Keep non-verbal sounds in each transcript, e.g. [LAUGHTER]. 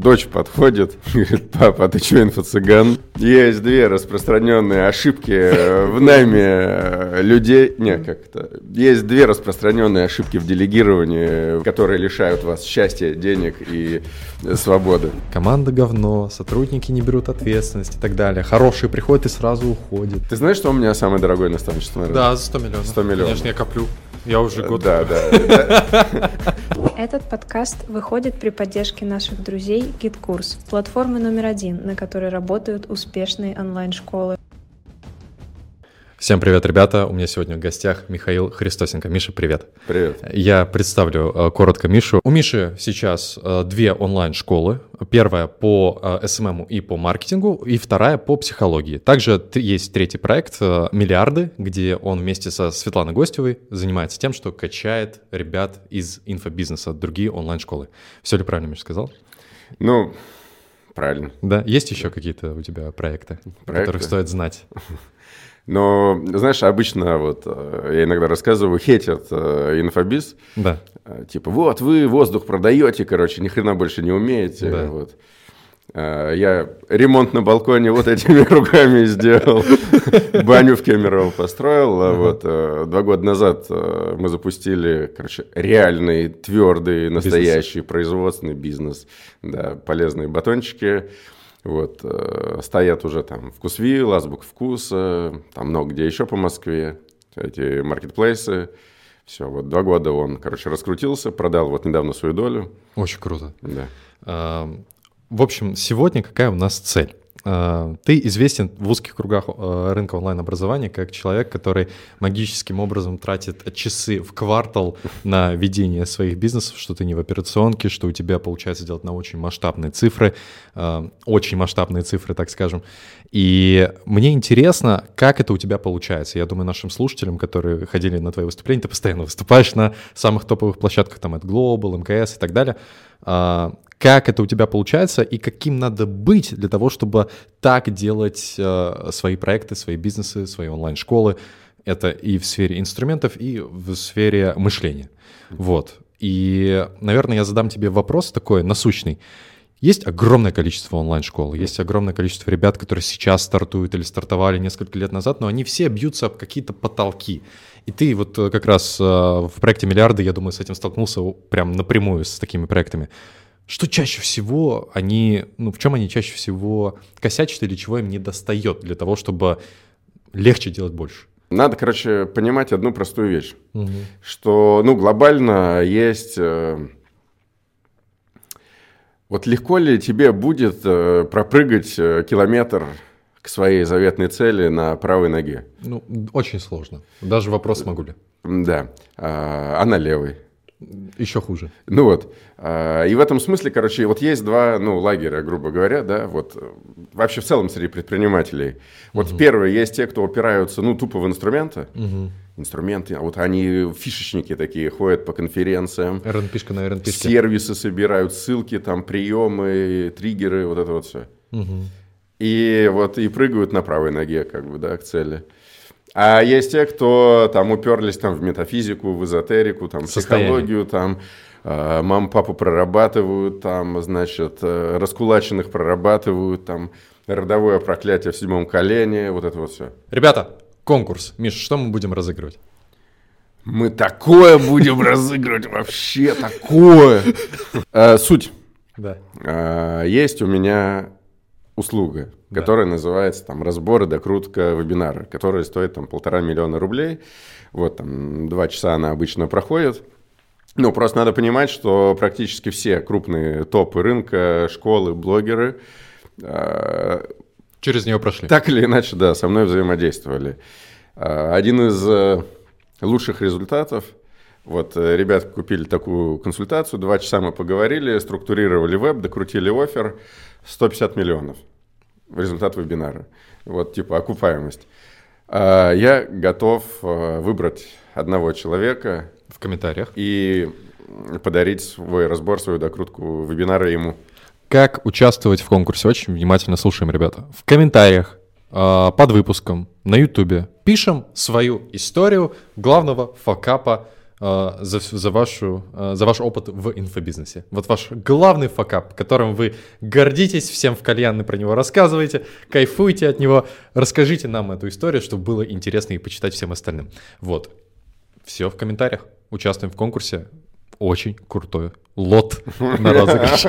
дочь подходит, [LAUGHS] говорит, папа, а ты что, инфо-цыган? Есть две распространенные ошибки в найме э, людей. Не, как-то. Есть две распространенные ошибки в делегировании, которые лишают вас счастья, денег и свободы. Команда говно, сотрудники не берут ответственность и так далее. Хорошие приходят и сразу уходят. Ты знаешь, что у меня самое дорогое наставничество? Наверное? Да, за 100 миллионов. 100 миллионов. Конечно, я коплю. Я уже год. Да, да. Этот подкаст выходит при поддержке наших друзей GetCourse, платформы номер один, на которой работают успешные онлайн-школы. Всем привет, ребята! У меня сегодня в гостях Михаил Христосенко. Миша, привет! Привет. Я представлю э, коротко Мишу. У Миши сейчас э, две онлайн-школы. Первая по э, SMM и по маркетингу, и вторая по психологии. Также есть третий проект э, «Миллиарды», где он вместе со Светланой Гостевой занимается тем, что качает ребят из инфобизнеса, другие онлайн-школы. Все ли правильно, Миша, сказал? Ну, правильно. Да? Есть еще какие-то у тебя проекты, о Проекты? которых стоит знать? Но, знаешь, обычно вот э, я иногда рассказываю, хейтят э, инфобиз. Да. Э, Типа, вот вы воздух продаете, короче, ни хрена больше не умеете. Да. Вот. Я ремонт на балконе вот этими [LAUGHS] руками сделал, [LAUGHS] баню в Кемерово построил. А Вот два года назад мы запустили, короче, реальный, твердый, настоящий производственный бизнес. Да, полезные батончики. Вот, э, стоят уже там Вкусвилл, Азбук Вкуса, там много где еще по Москве, эти маркетплейсы. Все, вот два года он, короче, раскрутился, продал вот недавно свою долю. Очень круто. Да. А, В общем, сегодня какая у нас цель? А, Ты известен в узких кругах э, рынка онлайн-образования как человек, который магическим образом тратит часы в квартал на ведение своих бизнесов, что ты не в операционке, что у тебя получается делать на очень масштабные цифры, э, очень масштабные цифры, так скажем. И мне интересно, как это у тебя получается. Я думаю, нашим слушателям, которые ходили на твои выступления, ты постоянно выступаешь на самых топовых площадках, там, от Global, МКС и так далее. А, Как это у тебя получается и каким надо быть для того, чтобы так делать э, свои проекты, свои бизнесы, свои онлайн-школы? Это и в сфере инструментов, и в сфере мышления. Вот. И, наверное, я задам тебе вопрос такой насущный. Есть огромное количество онлайн-школ, есть огромное количество ребят, которые сейчас стартуют или стартовали несколько лет назад, но они все бьются об какие-то потолки. И ты вот э, как раз э, в проекте «Миллиарды», я думаю, с этим столкнулся прям напрямую с такими проектами. Что чаще всего они, ну в чем они чаще всего косячат или чего им не достает для того, чтобы легче делать больше? Надо, короче, понимать одну простую вещь, что, ну, глобально есть... э, Вот легко ли тебе будет э, пропрыгать э, километр своей заветной цели на правой ноге? Ну, очень сложно. Даже вопрос могу ли. Да. А на левой? Еще хуже. Ну вот. а, И в этом смысле, короче, вот есть два, ну, лагеря, грубо говоря, да, вот э, вообще в целом среди предпринимателей. Вот первые есть те, кто опираются, ну, тупо в инструменты. Инструменты, а вот они фишечники такие, ходят по конференциям, РНПшка на РНПшке. сервисы собирают, ссылки, там, приемы, триггеры, вот это вот все. И вот и прыгают на правой ноге, как бы, да, к цели. А есть те, кто там уперлись там в метафизику, в эзотерику, там, в психологию, там, э, маму, папу прорабатывают, там, значит, э, раскулаченных прорабатывают, там, родовое проклятие в седьмом колене, вот это вот все. Ребята, конкурс. Миш, что мы будем разыгрывать? Мы такое будем [LAUGHS] разыгрывать, вообще такое. [LAUGHS] Э, Суть. Да. А, Есть у меня услуга, которая называется там разбор и докрутка вебинара, которая стоит там полтора миллиона рублей. Вот там два часа она обычно проходит. Ну, просто надо понимать, что практически все крупные топы рынка, школы, блогеры а, Через нее прошли. так или иначе, да, со мной взаимодействовали. А, Один из э, лучших результатов, вот э, ребята купили такую консультацию, два часа мы поговорили, структурировали веб, докрутили офер, 150 миллионов. Результат вебинара. Вот типа окупаемость. А, Я готов э, выбрать одного человека В комментариях. и подарить свой разбор, свою докрутку вебинара ему. Как участвовать в конкурсе? Очень внимательно слушаем, ребята. В комментариях э, под выпуском на Ютубе пишем свою историю главного факапа за, за, вашу, э, за ваш опыт в инфобизнесе. Вот ваш главный факап, которым вы гордитесь, всем в кальянной про него рассказываете, кайфуйте от него. Расскажите нам эту историю, чтобы было интересно и почитать всем остальным. Вот. Все в комментариях. Участвуем в конкурсе. Очень крутой лот [LAUGHS] на розыгрыш.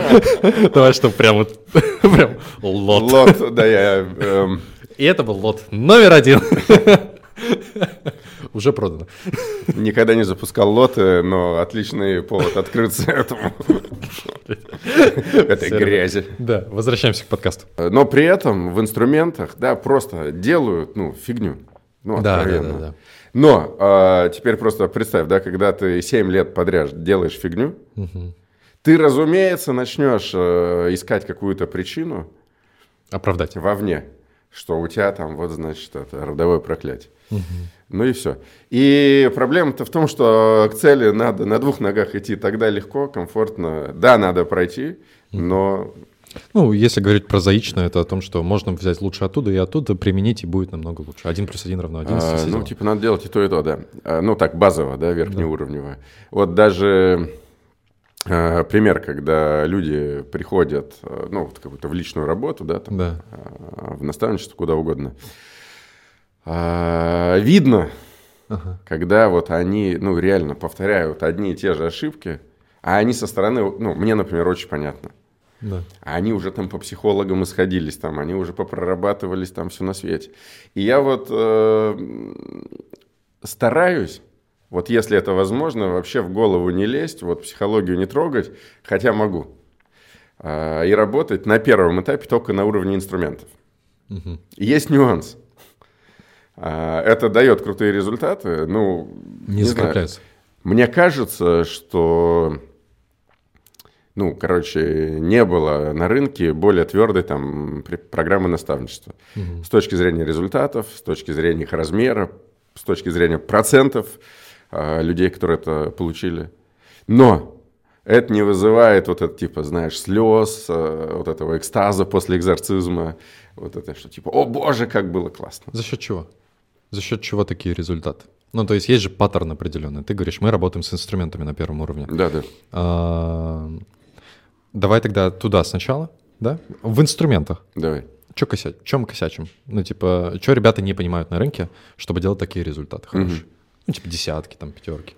Давай, чтобы прям вот [LAUGHS] прям лот. Лот, да, я... эм, И это был лот номер один. [LAUGHS] [LAUGHS] Уже продано. Никогда не запускал лоты, но отличный повод открыться этому. Этой грязи. Да, возвращаемся к подкасту. Но при этом в инструментах, да, просто делают, ну, фигню. Ну, Да, да, откровенно. да, да. Но а, теперь просто представь, да, когда ты 7 лет подряд делаешь фигню, ты, разумеется, начнешь э, искать какую-то причину Оправдать. вовне, что у тебя там, вот, значит, это родовое проклятие. Ну и все. И проблема-то в том, что к цели надо на двух ногах идти тогда легко, комфортно. Да, надо пройти, но Ну, если говорить прозаично, это о том, что можно взять лучше оттуда и оттуда применить, и будет намного лучше. Один плюс один равно 11. А, ну, типа, надо делать и то, и то, да. А, Ну, так, базово, да, верхнеуровневое. Вот даже пример, когда люди приходят, а, ну, вот какую-то в личную работу, да, там, Да. а, в наставничество, куда угодно. А, Видно, Ага. когда вот они, ну, реально повторяют одни и те же ошибки, а они со стороны, ну, мне, например, очень понятно. Да. А они уже там по психологам исходились, там, они уже попрорабатывались там все на свете. И я вот э, стараюсь, вот если это возможно, вообще в голову не лезть, вот психологию не трогать, хотя могу. А, и работать на первом этапе только на уровне инструментов. Мгм. Есть нюанс. А, это дает крутые результаты, ну, Не, знаю. закрепляются. Мне кажется, что, ну, короче, не было на рынке более твердой там программы наставничества. Мгм. С точки зрения результатов, с точки зрения их размера, с точки зрения процентов людей, которые это получили. Но это не вызывает вот это, типа, знаешь, слез, а, вот этого экстаза после экзорцизма, вот это, что типа, о боже, как было классно. За счет чего? За счет чего такие результаты? Ну, то есть есть же паттерн определенный. Ты говоришь, мы работаем с инструментами на первом уровне. Да, да. А, Давай тогда туда сначала, да? В инструментах. Давай. Че косячим? Чем косячим? Ну, типа, что ребята не понимают на рынке, чтобы делать такие результаты хорошие? Ну, типа, десятки, там, пятерки.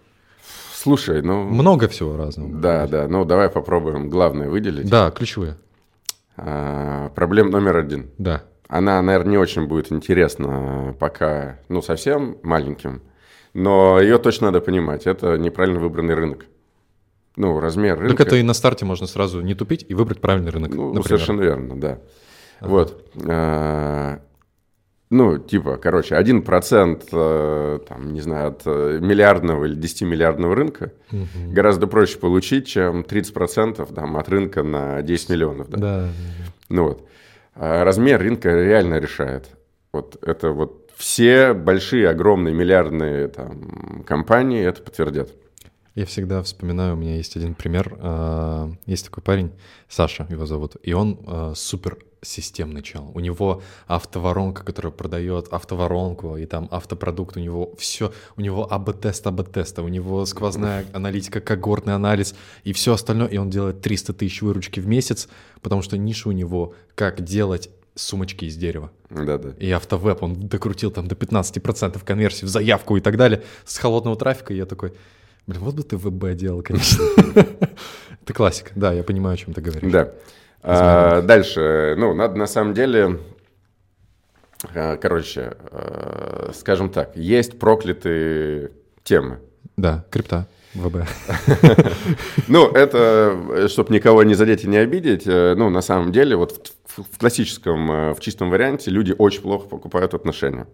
Слушай, ну... Много всего разного. Да, да, ну давай попробуем главное выделить. Да, ключевые. А, проблема номер один. Да. Она, наверное, не очень будет интересна пока, ну, совсем маленьким, но ее точно надо понимать. Это неправильно выбранный рынок. Ну, размер рынка. Так это и на старте можно сразу не тупить и выбрать правильный рынок. Ну, например. совершенно верно, да. Вот. А, ну, типа, короче, 1% э, там, не знаю, от э, миллиардного или 10-миллиардного рынка Мгм. гораздо проще получить, чем 30% там, от рынка на 10 миллионов. Да? Да. Ну вот. А размер рынка реально решает. Вот это вот все большие, огромные, миллиардные там, компании это подтвердят. Я всегда вспоминаю, у меня есть один пример. а, Есть такой парень, Саша его зовут, и он а, супер системный чел. У него автоворонка, которая продает автоворонку, и там автопродукт, у него все, у него АБ-тест, АБ-теста, у него сквозная [LAUGHS] аналитика, когортный анализ и все остальное, и он делает 300 тысяч выручки в месяц, потому что ниша у него как делать сумочки из дерева. Да-да. И автовеб, он докрутил там до 15% конверсии в заявку и так далее с холодного трафика. И я такой, блин, вот бы ты ВБ делал, конечно. [LAUGHS] Это классика, да, я понимаю, о чем ты говоришь. Да. А, дальше, ну, надо на самом деле, а, короче, а, скажем так, есть проклятые темы. Да, крипта, ВБ. [LAUGHS] Ну, это, чтобы никого не задеть и не обидеть, э, ну, на самом деле, вот в, классическом, э, в чистом варианте люди очень плохо покупают отношения.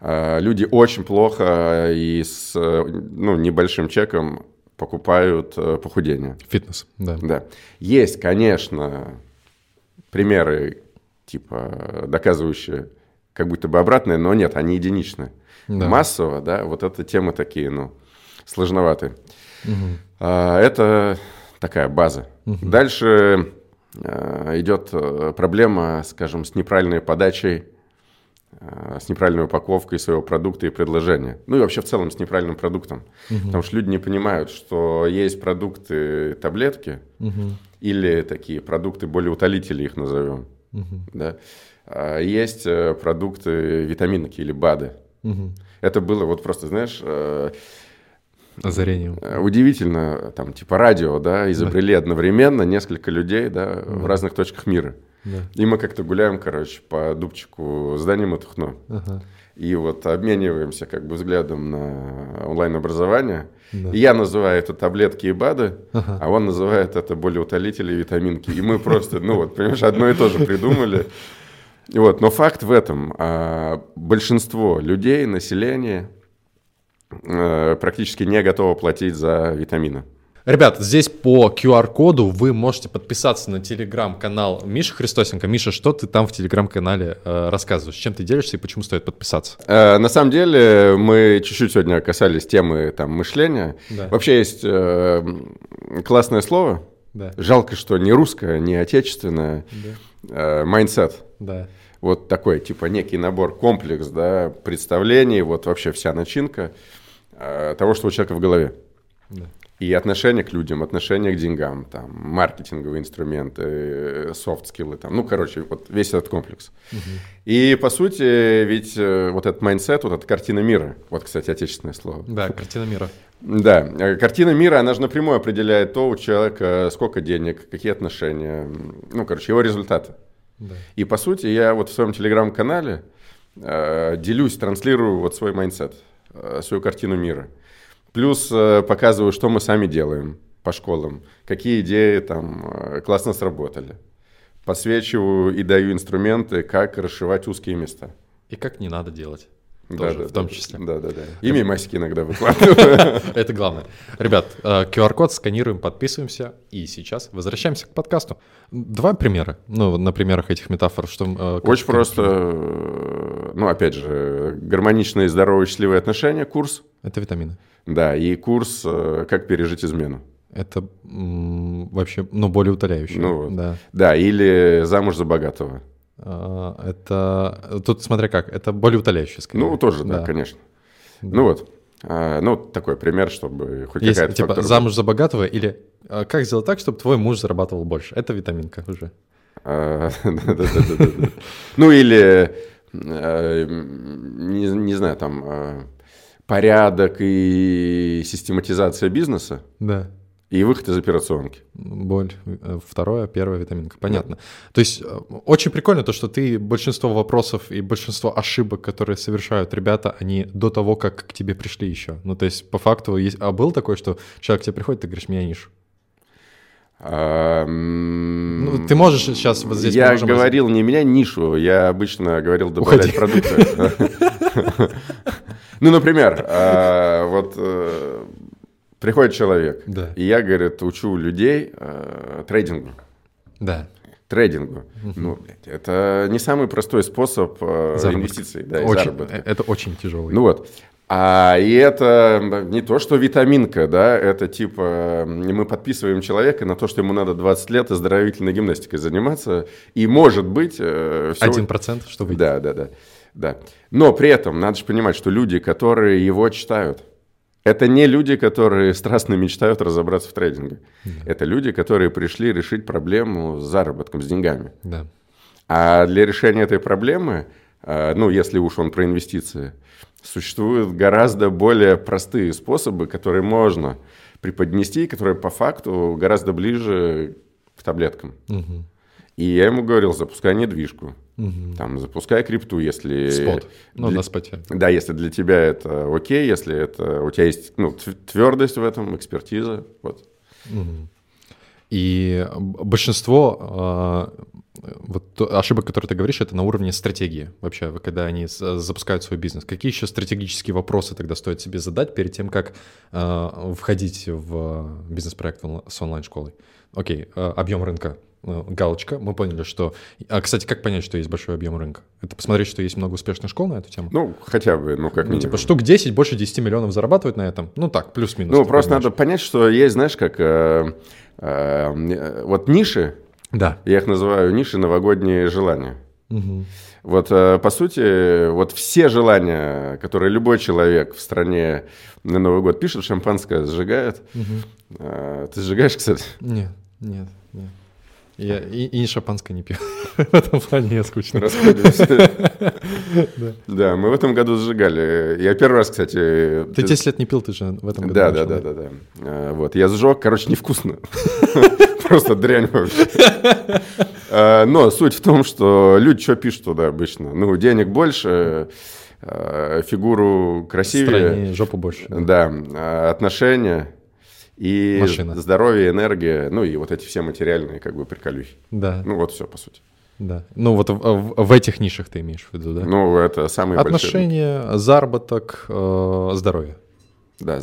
А, Люди очень плохо и с э, ну, небольшим чеком покупают э, похудение. Фитнес, да. Да. Есть, конечно, примеры, типа, доказывающие как будто бы обратное, но нет, они единичные. Да. Массово, да, вот это темы такие, ну, сложноватые. Мгм. А, Это такая база. Мгм. Дальше а, идет э, проблема, скажем, с неправильной подачей э, с неправильной упаковкой своего продукта и предложения. Ну и вообще в целом с неправильным продуктом. Потому что люди не понимают, что есть продукты таблетки или такие продукты более утолители их назовем. Да? А есть э, продукты витаминки или БАДы. Это было вот просто, знаешь, э, Озарением. Э, Удивительно, там, типа радио, да, изобрели одновременно несколько людей, да, в разных точках мира. Да. И мы как-то гуляем, короче, по дубчику здания Матухно. Ага. И вот обмениваемся как бы взглядом на онлайн-образование. Да. И я называю это таблетки и БАДы, Ага. а он называет это болеутолители и витаминки. И мы просто, ну вот, понимаешь, одно и то же придумали. Вот, но факт в этом, а, большинство людей, населения э, практически не готово платить за витамины. Ребят, здесь по QR-коду вы можете подписаться на телеграм-канал Миши Христосенко. Миша, что ты там в телеграм-канале э, рассказываешь? Чем ты делишься и почему стоит подписаться? Э, На самом деле мы чуть-чуть сегодня касались темы там, мышления. Да. Вообще есть э, классное слово. Да. Жалко, что не русское, не отечественное. Да. Э, Mindset. Да. Вот такой, типа, некий набор, комплекс, да, представлений, вот вообще вся начинка э, того, что у человека в голове. Да. И отношение к людям, отношение к деньгам, там, маркетинговые инструменты, софт-скиллы, там, ну, короче, вот весь этот комплекс. И, по сути, ведь э, вот этот mindset, вот эта картина мира, вот, кстати, отечественное слово. Да, картина мира. Да, э, картина мира, она же напрямую определяет то у человека, сколько денег, какие отношения, ну, короче, его результаты. Да. И, по сути, я вот в своем телеграм-канале э, делюсь, транслирую вот свой mindset, э, свою картину мира. Плюс э, показываю, что мы сами делаем по школам, какие идеи там э, классно сработали. Подсвечиваю и даю инструменты, как расшивать узкие места. И как не надо делать. Да, Тоже, да, в том да, числе. Да, да, да. И мемасики иногда [LAUGHS] выкладываю. Это главное. Ребят, э, QR-код сканируем, подписываемся. И сейчас возвращаемся к подкасту. Два примера. Ну, на примерах этих метафор, что... э, Очень просто, э, ну, опять же, гармоничные, здоровые, счастливые отношения, курс. Это витамины. Да, и курс э, «Как пережить измену». Это вообще, ну, более утоляющее. Ну. Да. Да, или «Замуж за богатого». А, Это... Тут смотря как. Это более утоляющее, скорее. Ну, тоже, да, конечно. Ну вот, А, ну, такой пример, чтобы хоть Есть, какая-то типа, была. замуж за богатого или а, как сделать так, чтобы твой муж зарабатывал больше. Это витаминка уже. [LAUGHS] Ну, или, э, не знаю, там, э, порядок и систематизация бизнеса Да. И выход из операционки. Боль. э, Второе, первая витаминка. Понятно. То есть э, очень прикольно то, что ты большинство вопросов и большинство ошибок, которые совершают ребята, они до того, как к тебе пришли еще. Ну, то есть по факту есть... А был такой, что человек к тебе приходит, ты говоришь, меня нишу. Ну, ты можешь сейчас вот здесь... Я говорил не меня нишу, я обычно говорил добавлять Уходи. продукты. [LAUGHS] Ну, например, а, вот э, приходит человек, Да. и я, говорит, учу людей э, трейдингу. Да. Трейдингу. Ну, блядь, это не самый простой способ э, Заработка. инвестиций, да, Очень- заработка. э, Это очень тяжелый. Ну вот. А, и это не то, что витаминка, да, это типа мы подписываем человека на то, что ему надо 20 лет оздоровительной гимнастикой заниматься, и может быть... э, всё- Один процент, что выйдет. Да, да, да, да. Но при этом надо же понимать, что люди, которые его читают, это не люди, которые страстно мечтают разобраться в трейдинге. Это люди, которые пришли решить проблему с заработком, с деньгами. Да. А для решения этой проблемы, э, ну, если уж он про инвестиции, существуют гораздо более простые способы, которые можно преподнести, которые по факту гораздо ближе к таблеткам. Мгм. И я ему говорил, запускай недвижку, Мгм. там, запускай крипту, если... Спот. Ну, для- на споте. Да, если для тебя это окей, если это у тебя есть ну, твердость в этом, экспертиза, вот. Мгм. И большинство э, вот ошибок, которые ты говоришь, это на уровне стратегии вообще, когда они запускают свой бизнес. Какие еще стратегические вопросы тогда стоит себе задать перед тем, как э, входить в бизнес-проект с онлайн-школой? Окей, э, объем рынка. э, Галочка. Мы поняли, что... А, кстати, как понять, что есть большой объем рынка? Это посмотреть, что есть много успешных школ на эту тему? Ну, хотя бы, ну, как Ну, минимум. типа штук 10, больше 10 миллионов зарабатывают на этом? Ну так, плюс-минус. Ну, просто понимаешь. надо понять, что есть, знаешь, как... э, вот ниши, Да. я их называю ниши новогодние желания. Мгм. Вот, по сути, вот все желания, которые любой человек в стране на Новый год пишет, шампанское сжигает. Мгм. Э, Ты сжигаешь, кстати? Нет, нет, нет. Я и, и шампанское не пью. [LAUGHS] В этом плане я скучно. Расходимся. [LAUGHS] Да. Да, мы в этом году сжигали. Я первый раз, кстати... Ты 10 лет не пил, ты же в этом году Да, да, начал, да, да, да. Э, Вот, я сжег, короче, невкусно. [LAUGHS] Просто дрянь вообще. Э, Но суть в том, что люди что пишут туда обычно? Ну, денег больше, э, фигуру красивее. Стройнее, жопу больше. Да, отношения и Машина. здоровье, энергия, ну и вот эти все материальные как бы приколюхи. Да, Ну вот все, по сути. да. Ну вот в, в- этих нишах ты имеешь в виду, да? Ну, это самые большие. Отношения, заработок, э, здоровье. Да,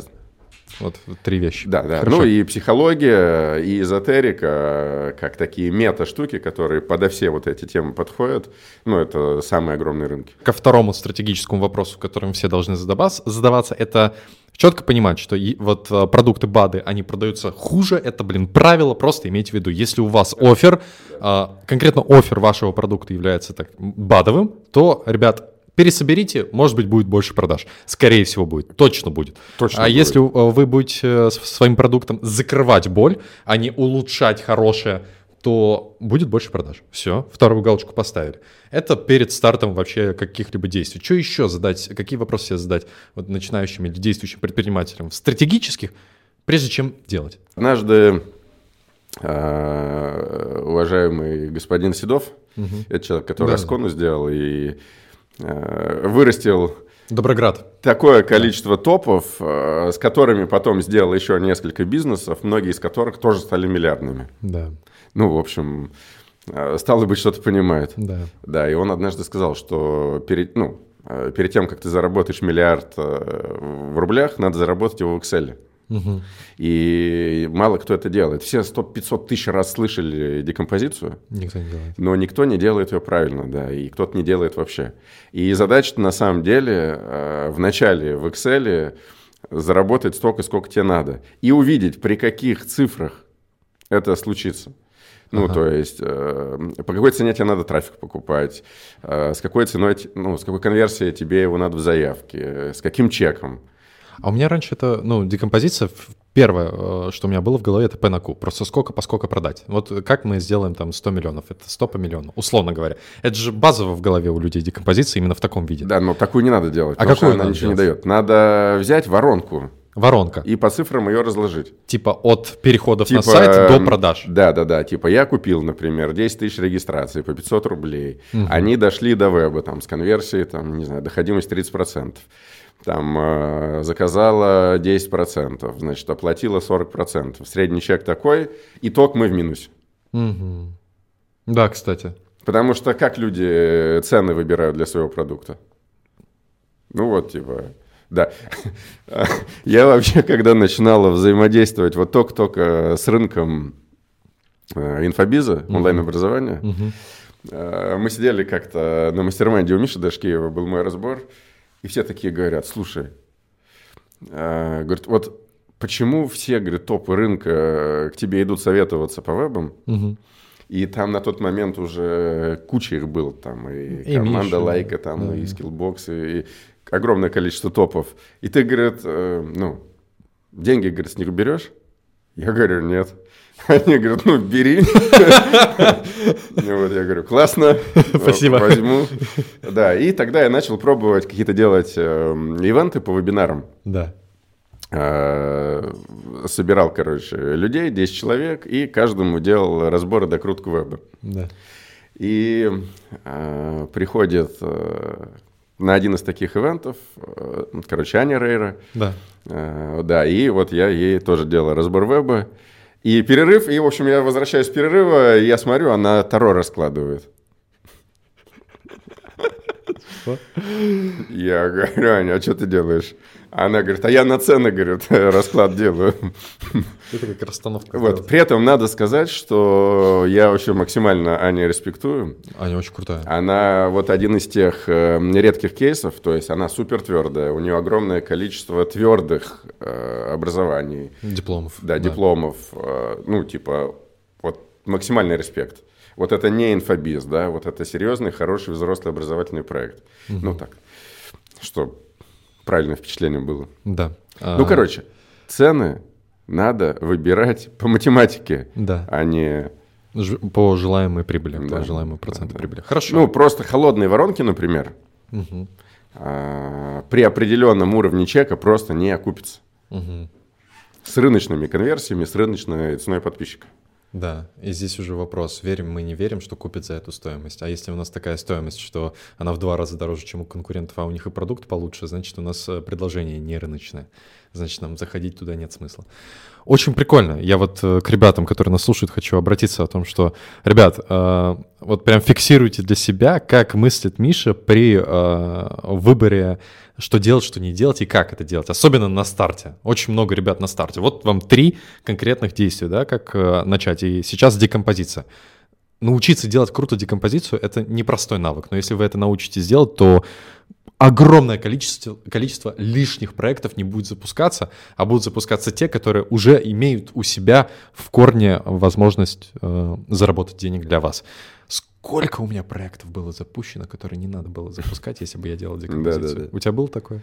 Вот три вещи. да, да. Хорошо. Ну и психология, и эзотерика, как такие мета-штуки, которые подо все вот эти темы подходят. Ну, это самые огромные рынки. Ко второму стратегическому вопросу, которым все должны задаваться, задаваться, это четко понимать, что и вот э, продукты БАДы, они продаются хуже, это, блин, правило, просто имейте в виду. Если у вас офер, э, конкретно офер вашего продукта является так БАДовым, то, ребят, пересоберите, может быть, будет больше продаж. Скорее всего, будет. Точно будет. Точно а будет. если э, вы будете э, своим продуктом закрывать боль, а не улучшать хорошее, то будет больше продаж. Все, вторую галочку поставили. Это перед стартом вообще каких-либо действий. Что еще задать, какие вопросы себе задать вот начинающим или действующим предпринимателям? Стратегических, прежде чем делать. Однажды э, уважаемый господин Седов, это человек, который Да. Аскону сделал и э, вырастил Доброград. такое количество топов, э, с которыми потом сделал еще несколько бизнесов, многие из которых тоже стали миллиардными. Да, Ну, в общем, э, стало быть, что-то понимает. да. Да, и он однажды сказал, что перед, ну, э, перед тем, как ты заработаешь миллиард в рублях, надо заработать его в Excel. Мгм. И мало кто это делает. Все 100-500 тысяч раз слышали декомпозицию, Никто не делает. но никто не делает ее правильно, да, и кто-то не делает вообще. И задача на самом деле э, в начале в Excel заработать столько, сколько тебе надо, и увидеть, при каких цифрах это случится. Ну, Ага. то есть, э, по какой цене тебе надо трафик покупать, э, с какой ценой, ну, с какой конверсией тебе его надо в заявке, э, с каким чеком. А у меня раньше это, ну, декомпозиция, первое, э, что у меня было в голове, это P на Q. Просто сколько по сколько продать. Вот как мы сделаем там 100 миллионов? Это 100 по миллиону, условно говоря. Это же базово в голове у людей декомпозиция именно в таком виде. Да, но такую не надо делать, А какую она ничего не делать? дает. Надо взять воронку Воронка. и по цифрам ее разложить. Типа от переходов Типа, на сайт до продаж. Да, да, да. Типа я купил, например, 10 тысяч регистраций по 500 рублей. Они дошли до веба там, с конверсией, там, не знаю, доходимость 30%. Там э, заказала 10%, значит, оплатила 40%. Средний чек такой, итог мы в минусе. Мгм. Да, кстати. Потому что как люди э, цены выбирают для своего продукта? Ну вот, типа, да. [LAUGHS] Я вообще, когда начинала взаимодействовать вот только-только с рынком э, инфобиза, онлайн-образования, э, мы сидели как-то на mastermind е у Миши Дашкиева, был мой разбор, и все такие говорят, слушай, э, говорят, вот почему все, говорит, топы рынка к тебе идут советоваться по вебам, Мгм. и там на тот момент уже куча их было, там и, И команда Миша, Like а, там да. и Skillbox, и, и огромное количество топов. И ты, говорит, э, ну, деньги, говорит, с них берешь? Я говорю, нет. Они говорят, ну, бери. Вот я говорю, классно. Спасибо. Возьму. Да, и тогда я начал пробовать какие-то делать эм, ивенты по вебинарам. Да. Э, Собирал, короче, людей, 10 человек, и каждому делал разбор и докрутку веба. Да. И э, приходит э, на один из таких ивентов, э, короче, Аня Рейра, Да. э, да, и вот я ей тоже делал разбор веба, и перерыв, и, в общем, я возвращаюсь с перерыва, и я смотрю, она Таро раскладывает. Я говорю, Аня, а что ты делаешь? Она говорит, а я на цены, говорит, [LAUGHS] расклад делаю. [LAUGHS] Это как расстановка. Вот. При этом надо сказать, что я вообще максимально Ане респектую. Аня очень крутая. Она вот один из тех э, редких кейсов, то есть она супер твердая, у нее огромное количество твердых э, образований, Дипломов. да, дипломов, э, ну, типа, вот максимальный респект. Вот это не инфобиз, да, вот это серьезный, хороший, взрослый образовательный проект. Ну так, что правильное впечатление было. Да. Ну, А, короче, цены надо выбирать по математике, Да. а не... Ж- По желаемой прибыли, Да. по желаемому проценту Да. прибыли. Хорошо. Ну, просто холодные воронки, например, Мгм. а, при определенном уровне чека просто не окупится. Мгм. С рыночными конверсиями, с рыночной ценой подписчика. Да, и здесь уже вопрос, верим мы, не верим, что купят за эту стоимость. А если у нас такая стоимость, что она в два раза дороже, чем у конкурентов, а у них и продукт получше, значит, у нас э, предложение не рыночное. Значит, нам заходить туда нет смысла. Очень прикольно. Я вот э, к ребятам, которые нас слушают, хочу обратиться о том, что, ребят, э, вот прям фиксируйте для себя, как мыслит Миша при э, выборе, что делать, что не делать и как это делать. Особенно на старте. Очень много ребят на старте. Вот вам три конкретных действия, да, как начать. И сейчас декомпозиция. Научиться делать круто декомпозицию — это непростой навык, но если вы это научитесь делать, то огромное количество, количество лишних проектов не будет запускаться, а будут запускаться те, которые уже имеют у себя в корне возможность э, заработать денег для вас. Сколько у меня проектов было запущено, которые не надо было запускать, если бы я делал декомпозицию? У тебя было такое?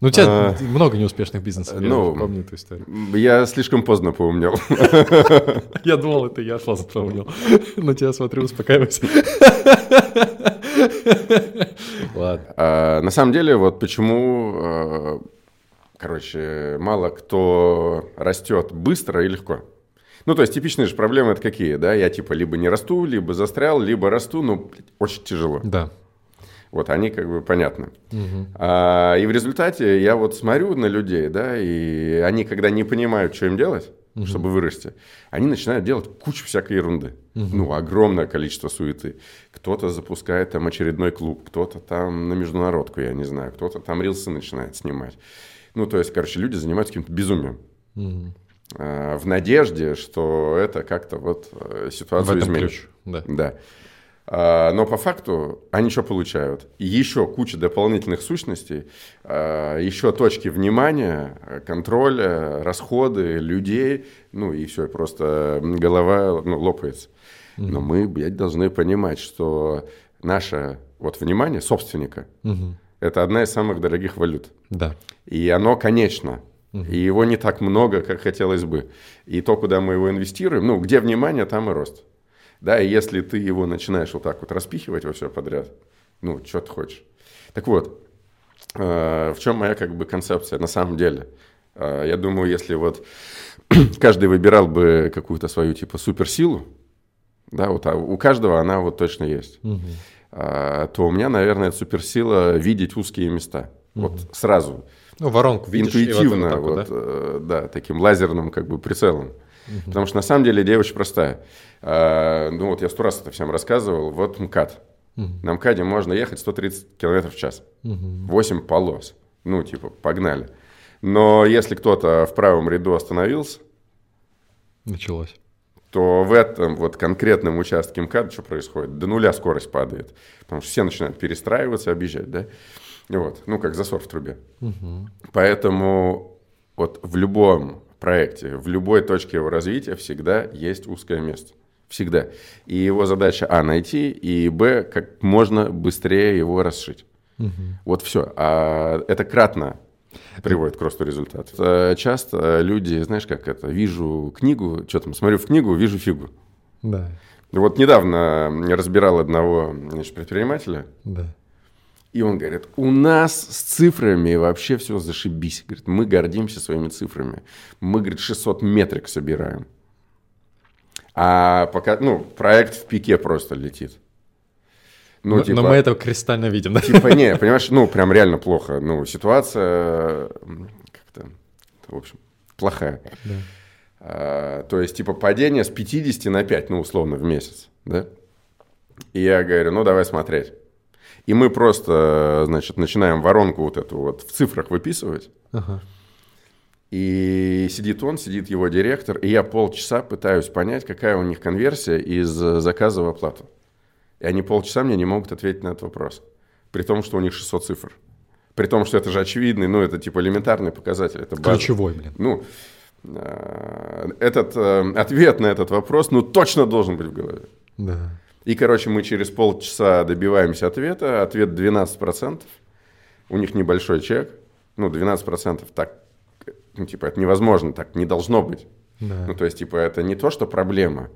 Ну, у тебя А, много неуспешных бизнесов, я ну, помню эту историю. Я слишком поздно поумнел. [LAUGHS] Я думал, это я сразу вспомнил. [LAUGHS] На тебя смотрю, успокаивайся. [LAUGHS] Ладно. А, на самом деле, вот почему, э, короче, мало кто растет быстро и легко. Ну, то есть типичные же проблемы это какие, да? Я типа либо не расту, либо застрял, либо расту, но блядь, очень тяжело. Да. Вот они как бы понятны. А, и в результате я вот смотрю на людей, да, и они, когда не понимают, что им делать, чтобы вырасти, они начинают делать кучу всякой ерунды. Ну, огромное количество суеты. Кто-то запускает там очередной клуб, кто-то там на международку, я не знаю, кто-то там рилсы начинает снимать. Ну, то есть, короче, люди занимаются каким-то безумием. А, В надежде, что это как-то вот э, ситуацию изменит. ключ. Да. Да. А, Но по факту они что получают? Еще куча дополнительных сущностей, а, еще точки внимания, контроля, расходы людей, ну и все, просто голова ну, лопается. Но мы, блядь, должны понимать, что наше вот внимание собственника Мгм. – это одна из самых дорогих валют. Да. И оно конечно. И его не так много, как хотелось бы. И то, куда мы его инвестируем, ну, где внимание, там и рост. Да, и если ты его начинаешь вот так вот распихивать во все подряд, ну, что ты хочешь. Так вот, э, в чем моя как бы концепция на самом деле? Э, я думаю, если вот [CLEARS THROAT] каждый выбирал бы какую-то свою типа суперсилу, да, вот а у каждого она вот точно есть, а, то у меня, наверное, суперсила видеть узкие места. Вот сразу Ну, воронку видишь, интуитивно, вот, вот, да? да, таким лазерным как бы прицелом. Потому что на самом деле идея очень простая. А, ну вот я сто раз это всем рассказывал. Вот МКАД. Мгм. На МКАДе можно ехать 130 километров в час. Мгм. 8 полос. Ну, типа, погнали. Но если кто-то в правом ряду остановился, Началось. то в этом вот конкретном участке МКАДа что происходит? До нуля скорость падает. Потому что все начинают перестраиваться, объезжать, да? Вот. Ну, как засор в трубе. Мгм. Поэтому вот в любом проекте, в любой точке его развития всегда есть узкое место. Всегда. И его задача, а, найти, и, б, как можно быстрее его расшить. Мгм. Вот все. А это кратно приводит к росту результатов. Э, Часто люди, знаешь, как это, вижу книгу, что там, смотрю в книгу, вижу фигу. Да. Вот недавно разбирал одного значит, предпринимателя, Да. И он говорит, у нас с цифрами вообще все зашибись. Говорит, мы гордимся своими цифрами. Мы, говорит, 600 метрик собираем. А пока, ну, проект в пике просто летит. Ну, но, типа, но мы этого кристально видим, да? типа, не, понимаешь, ну, прям реально плохо. Ну, ситуация как-то, в общем, плохая. Да. А, то есть, типа, падение с 50 на 5, ну, условно, в месяц, да? И я говорю, ну, давай смотреть. И мы просто, значит, начинаем воронку вот эту вот в цифрах выписывать. Ага. И сидит он, сидит его директор, и я полчаса пытаюсь понять, какая у них конверсия из э, заказа в оплату. И они полчаса мне не могут ответить на этот вопрос. При том, что у них 600 цифр. При том, что это же очевидный, ну, это типа элементарный показатель. Это база. Ключевой, блин. Ну, э, этот э, ответ на этот вопрос, ну, точно должен быть в голове. Да. И, короче, мы через полчаса добиваемся ответа. Ответ 12%. У них небольшой чек. Ну, 12% так, ну, типа, это невозможно, так не должно быть. Да. Ну, то есть, типа, это не то, что проблема,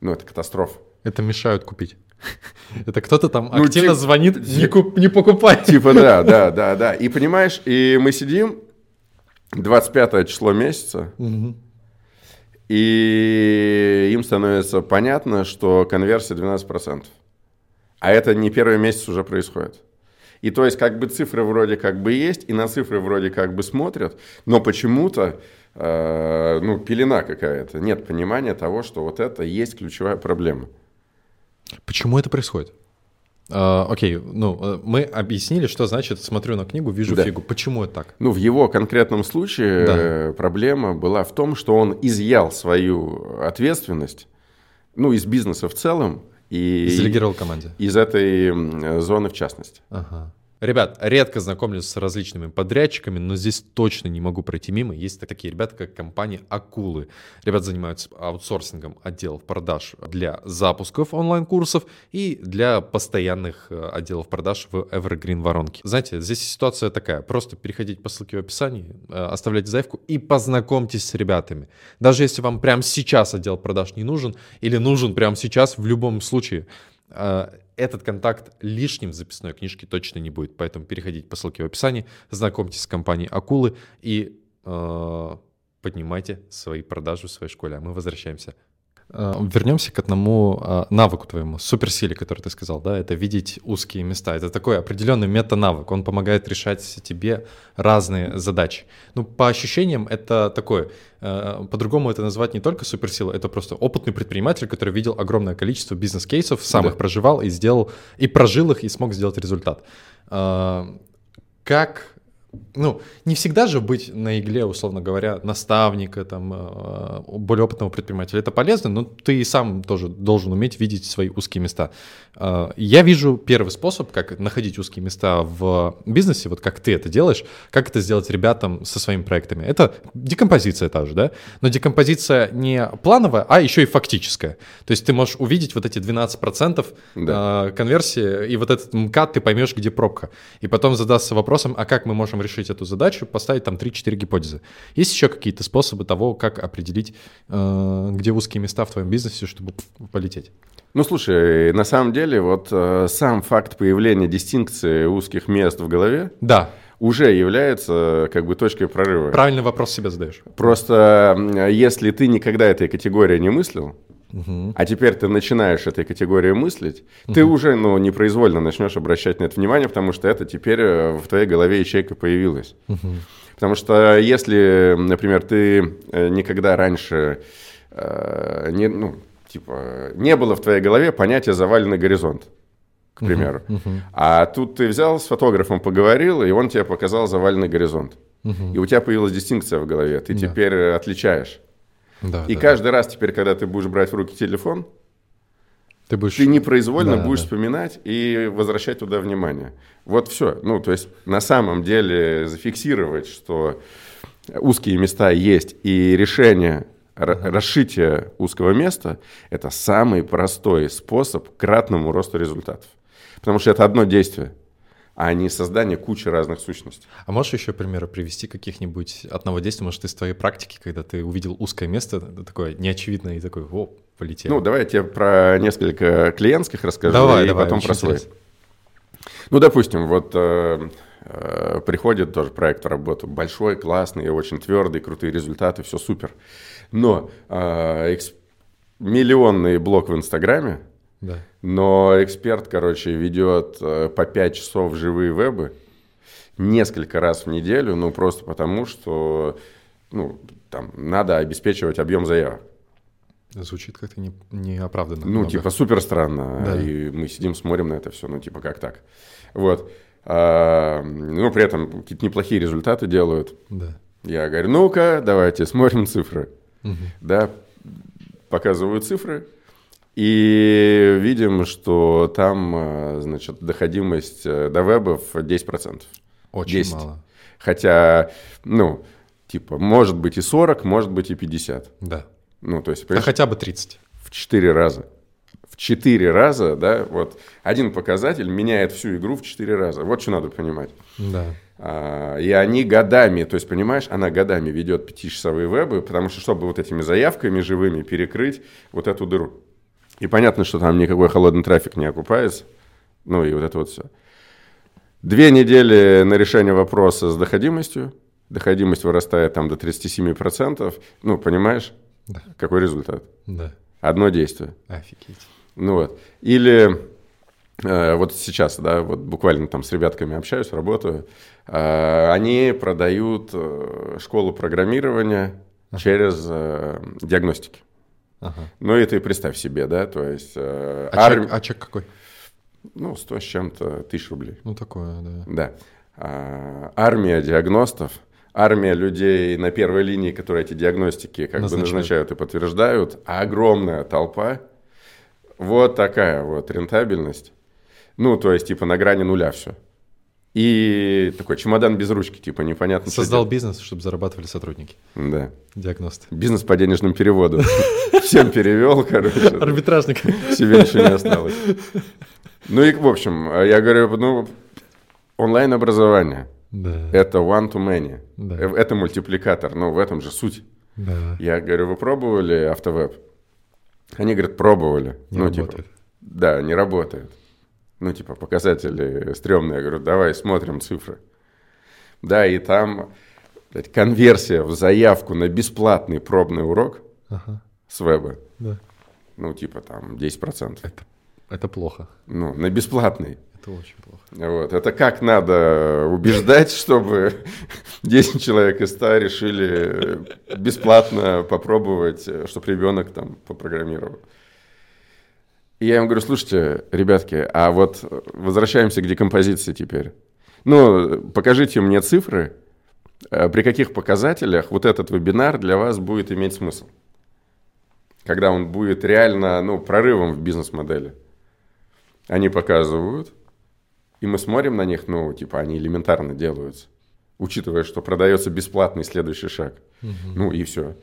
ну, это катастрофа. Это мешают купить. [LAUGHS] Это кто-то там Ну, активно тип- звонит, не, куп- не покупать. Типа, да, [LAUGHS] да, да, да. И понимаешь, и мы сидим, 25 число месяца, Мгм. И им становится понятно, что конверсия 12%. А это не первый месяц уже происходит. И то есть как бы цифры вроде как бы есть, и на цифры вроде как бы смотрят, но почему-то э, ну, пелена какая-то. Нет понимания того, что вот это есть ключевая проблема. Почему это происходит? А, окей, ну, э, мы объяснили, что значит «смотрю на книгу, вижу Да. фигу». Почему это так? Ну, в его конкретном случае Да. э, проблема была в том, что он изъял свою ответственность, ну, из бизнеса в целом, и Делегировал команде. из этой м, зоны в частности. Ага. Ребят, редко знакомлюсь с различными подрядчиками, но здесь точно не могу пройти мимо. Есть такие ребята, как компания Акулы. Ребята занимаются аутсорсингом отделов продаж для запусков онлайн-курсов и для постоянных э, отделов продаж в Evergreen воронке. Знаете, здесь ситуация такая. Просто переходите по ссылке в описании, э, оставляйте заявку и познакомьтесь с ребятами. Даже если вам прямо сейчас отдел продаж не нужен или нужен прямо сейчас, в любом случае, э, этот контакт лишним в записной книжке точно не будет. Поэтому переходите по ссылке в описании, знакомьтесь с компанией Акулы и э, поднимайте свои продажи в своей школе. А мы возвращаемся. Э, Вернемся к одному э, навыку твоему, суперсиле, который ты сказал, да, это видеть узкие места. Это такой определенный мета-навык, он помогает решать тебе разные задачи. Ну, по ощущениям, это такое, э, по-другому это назвать не только суперсила, это просто опытный предприниматель, который видел огромное количество бизнес-кейсов, сам Да. их проживал и сделал, и прожил их, и смог сделать результат. Как ну, не всегда же быть на игле, условно говоря, наставника, там, э, более опытного предпринимателя. Это полезно, но ты и сам тоже должен уметь видеть свои узкие места. Э, Я вижу первый способ, как находить узкие места в бизнесе, вот как ты это делаешь, как это сделать ребятам со своими проектами. Это декомпозиция та же, да? Но декомпозиция не плановая, а еще и фактическая. То есть ты можешь увидеть вот эти 12% Да. э, конверсии, и вот этот МКАД ты поймешь, где пробка. И потом задастся вопросом, а как мы можем решить эту задачу, поставить там 3-4 гипотезы. Есть еще какие-то способы того, как определить, э, где узкие места в твоем бизнесе, чтобы полететь? Ну, слушай, на самом деле, вот э, сам факт появления дистинкции узких мест в голове Да, уже является как бы точкой прорыва. правильный вопрос себе задаешь. Просто если ты никогда этой категории не мыслил, а теперь ты начинаешь этой категории мыслить, ты уже ну, непроизвольно начнешь обращать на это внимание, потому что это теперь э, в твоей голове ячейка появилась. Потому что если, например, ты э, никогда раньше э, не, ну, типа, не было в твоей голове понятия «заваленный горизонт», к примеру. А тут ты взял с фотографом, поговорил, и он тебе показал заваленный горизонт. И у тебя появилась дистинкция в голове, ты Да. теперь э, отличаешь. Да, И да. каждый раз теперь, когда ты будешь брать в руки телефон, ты будешь... ты непроизвольно Да, будешь да. вспоминать и возвращать туда внимание. Вот все. Ну, то есть на самом деле зафиксировать, что узкие места есть, и решение ра- расшития узкого места – это самый простой способ к кратному росту результатов. Потому что это одно действие, а не создание кучи разных сущностей. А можешь еще примеры привести каких-нибудь одного действия, может, из твоей практики, когда ты увидел узкое место, такое неочевидное, и такой, о, полетел. Ну, давай я тебе про несколько клиентских расскажу, давай, и давай, потом про свой. интересно. Ну, допустим, вот э, э, приходит тоже проект в работу, большой, классный, очень твердый, крутые результаты, все супер. Но э, экс- миллионный блок в Инстаграме, Да. Но эксперт, короче, ведет э, по 5 часов живые вебы несколько раз в неделю, ну, просто потому, что ну, там, надо обеспечивать объем заявок. Звучит как-то не, неоправданно. Ну, много. типа, супер странно. Да. И мы сидим, смотрим на это все, ну, типа, как так? Вот. А, ну, при этом какие-то неплохие результаты делают. Да. Я говорю, ну-ка, давайте смотрим цифры. Мгм. Да, показываю цифры. И видим, что там, э, значит, доходимость э, до вебов 10%. Очень 10. мало. Хотя, ну, типа, может быть и 40, может быть и 50. Да. Ну, то есть, А понимаешь, хотя бы 30. в 4 раза. В в 4 раза, да, вот один показатель меняет всю игру в 4 раза. Вот что надо понимать. Да. А, и они годами, то есть, понимаешь, она годами ведет пятичасовые вебы, потому что, чтобы вот этими заявками живыми перекрыть вот эту дыру. И понятно, что там никакой холодный трафик не окупается. Ну и вот это вот все. Две недели на решение вопроса с доходимостью. Доходимость вырастает там до 37%. Ну, понимаешь, Да. какой результат? Да. Одно действие. Офигеть. Ну вот. Или э, вот сейчас, да, вот буквально там с ребятками общаюсь, работаю. Э, они продают э, школу программирования через э, диагностики. Ага. Ну и ты представь себе, да, то есть э, А, арм- чек, а чек какой? ну, 100 с чем-то тысяч рублей. Ну, такое, да. Да. А, армия диагностов, армия людей на первой линии, которые эти диагностики как Назначают. бы назначают и подтверждают, а огромная толпа. Вот такая вот рентабельность. Ну, то есть, типа, на грани нуля все. И такой чемодан без ручки, типа, непонятно. Создал бизнес, чтобы зарабатывали сотрудники, Да. диагносты. Бизнес по денежному переводу. [LAUGHS] Всем перевел, короче. Арбитражник. Себе ничего не осталось. Ну и, в общем, я говорю, ну, онлайн-образование. Да. Это one-to-many. Да. Э, Это мультипликатор, ну, в этом же суть. Да. Я говорю, вы пробовали автовеб? Они говорят, пробовали. Не ну, работает. типа, да, не работает. Ну, типа, показатели стрёмные. Я говорю, давай смотрим цифры. Да, и там блядь, конверсия в заявку на бесплатный пробный урок Ага. с веба, Да. ну, типа, там, 10%. Это, это плохо. Ну, на бесплатный. Это очень плохо. Вот. Это как надо убеждать, чтобы 10 человек из 100 решили бесплатно попробовать, чтобы ребенок там попрограммировал. И я им говорю, слушайте, ребятки, а вот возвращаемся к декомпозиции теперь. Ну, покажите мне цифры, э, при каких показателях вот этот вебинар для вас будет иметь смысл. Когда он будет реально, ну, прорывом в бизнес-модели. Они показывают, и мы смотрим на них, ну, типа, они элементарно делаются, учитывая, что продается бесплатный следующий шаг. Ну, и все.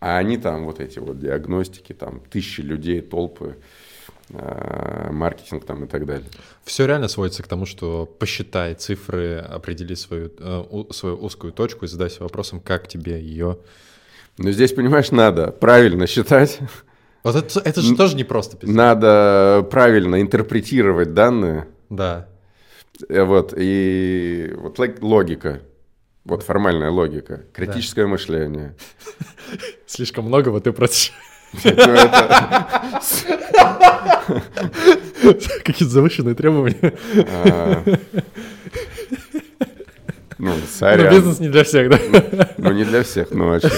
А они там, вот эти вот диагностики, там, тысячи людей, толпы, маркетинг там и так далее. Все реально сводится к тому, что посчитай цифры, определи свою, э, свою узкую точку и задайся вопросом, как тебе ее... Но здесь, понимаешь, надо правильно считать, Вот это, это же тоже непросто писать. надо правильно интерпретировать данные, Да. э, вот, и вот лог- логика, вот формальная логика, критическое мышление. [LAUGHS] Слишком многого ты просишь. Ну, Какие-то завышенные требования. а, Ну, Ну, сорян. бизнес не для всех, да? Ну, не для всех, ну, а чё?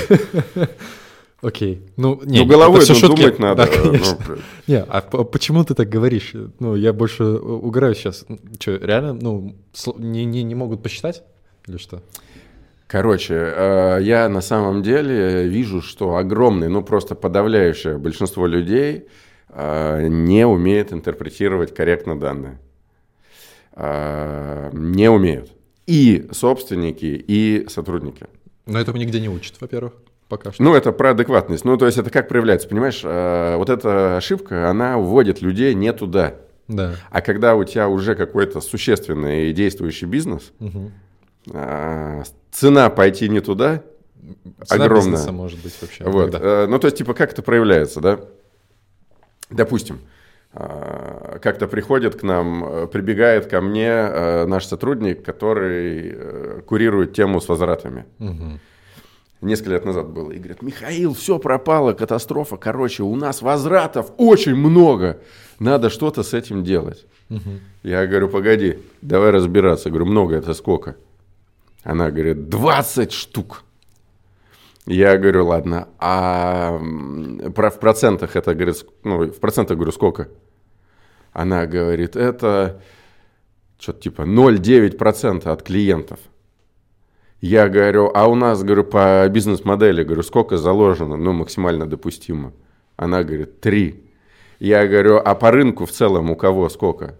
Окей. Ну, не, Ну, головой это ну, шутки. думать надо. Да, конечно. ну, Не, а почему ты так говоришь? Ну, я больше угораю сейчас. Что, реально, ну, не, не, не могут посчитать? Или что? Короче, э, я на самом деле вижу, что огромное, ну просто подавляющее большинство людей э, не умеет интерпретировать корректно данные. Э, Не умеют. И собственники, и сотрудники. Но этого нигде не учат, во-первых, пока что. Ну, это про адекватность. Ну, то есть это как проявляется, понимаешь? Э, Вот эта ошибка, она вводит людей не туда. Да. А когда у тебя уже какой-то существенный и действующий бизнес, а, цена пойти не туда Цена огромная. может быть вообще. Вот. э, Ну, то есть, типа, как это проявляется, да? Допустим, а, как-то приходит к нам, э, прибегает ко мне э, наш сотрудник, который курирует тему с возвратами. Мгм. Несколько лет назад было. И говорит, Михаил, все пропало, катастрофа. Короче, у нас возвратов очень много. Надо что-то с этим делать. Мгм. Я говорю, погоди, давай разбираться. Я говорю, много это сколько? Она говорит, 20 штук. Я говорю, ладно, а про- в процентах это, говорит, ну, в процентах, говорю, сколько? Она говорит, это что-то типа 0,9% от клиентов. Я говорю, а у нас, говорю, по бизнес-модели, говорю, сколько заложено, ну, максимально допустимо? Она говорит, 3. Я говорю, а по рынку в целом у кого сколько?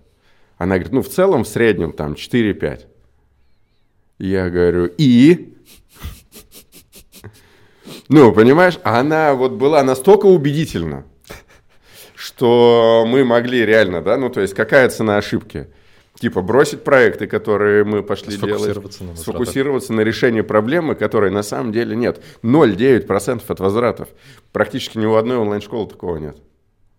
Она говорит, ну, в целом, в среднем, там, 4-5. Я говорю, и? Ну, понимаешь, она вот была настолько убедительна, что мы могли реально, да, ну, то есть какая цена ошибки? Типа бросить проекты, которые мы пошли делать, Сфокусироваться на возвратах. сфокусироваться на решении проблемы, которой на самом деле нет. 0,9% от возвратов. Практически ни у одной онлайн-школы такого нет.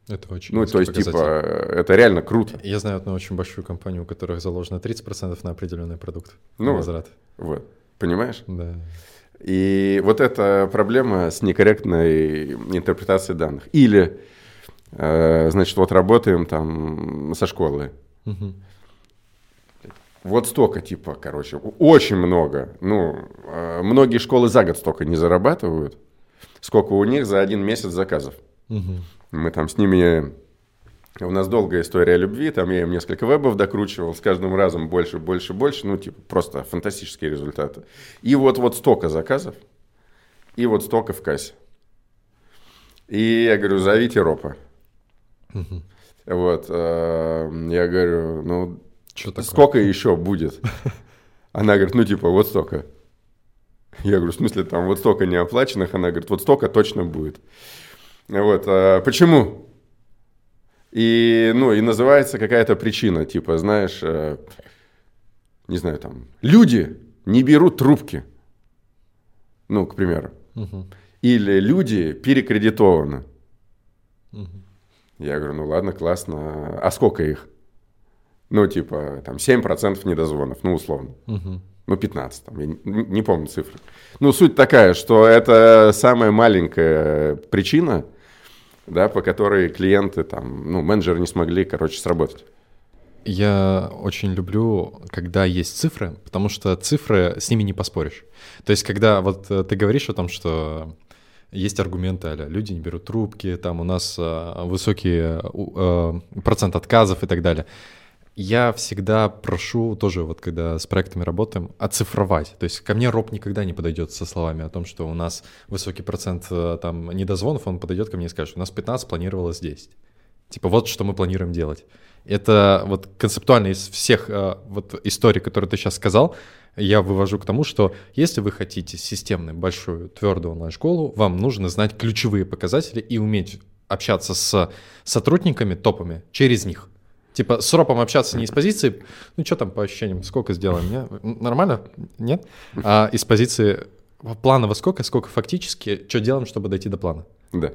Это очень Ну, то есть, типа, это реально круто. Я знаю одну очень большую компанию, у которых заложено 30% на определенный продукт. Ну, возврат. Вот. Понимаешь? Да. И вот эта проблема с некорректной интерпретацией данных. Или, э, значит, вот работаем там со школы. Мгм. Вот столько, типа, короче, очень много. Ну, э, многие школы за год столько не зарабатывают, сколько у них за один месяц заказов. Мгм. Мы там с ними... У нас долгая история любви, там я им несколько вебов докручивал, с каждым разом больше, больше, больше, ну, типа, просто фантастические результаты. И вот, вот столько заказов, и вот столько в кассе. И я говорю, зовите ропа. Вот, э, я говорю, ну, такое? сколько еще будет? Она говорит, ну, типа, вот столько. Я говорю, в смысле, там вот столько неоплаченных? Она говорит, вот столько точно будет. Вот, а почему? И, ну, и называется какая-то причина, типа, знаешь, э, не знаю, там, люди не берут трубки. Ну, к примеру. Мгм. Или люди перекредитованы. Мгм. Я говорю, ну ладно, классно. А сколько их? Ну, типа, там, 7% недозвонов, ну, условно. Мгм. Ну, 15, там, я не, не помню цифры. Ну, суть такая, что это самая маленькая причина, да, по которой клиенты, там, ну, менеджеры не смогли, короче, сработать. Я очень люблю, когда есть цифры, потому что цифры, с ними не поспоришь. То есть, когда вот э, ты говоришь о том, что есть аргументы, а люди не берут трубки, там у нас э, высокий э, процент отказов и так далее. Я всегда прошу тоже, вот когда с проектами работаем, оцифровать. То есть ко мне роб никогда не подойдет со словами о том, что у нас высокий процент э, там недозвонов, он подойдет ко мне и скажет, у нас 15, планировалось 10. Типа вот что мы планируем делать. Это вот концептуально из всех э, вот историй, которые ты сейчас сказал, я вывожу к тому, что если вы хотите системную, большую, твердую онлайн-школу, вам нужно знать ключевые показатели и уметь общаться с сотрудниками, топами, через них. Типа с ропом общаться не из позиции, ну что там по ощущениям, сколько сделаем, не? Нормально? Нет? А из позиции плана во сколько, сколько фактически, что делаем, чтобы дойти до плана. Да.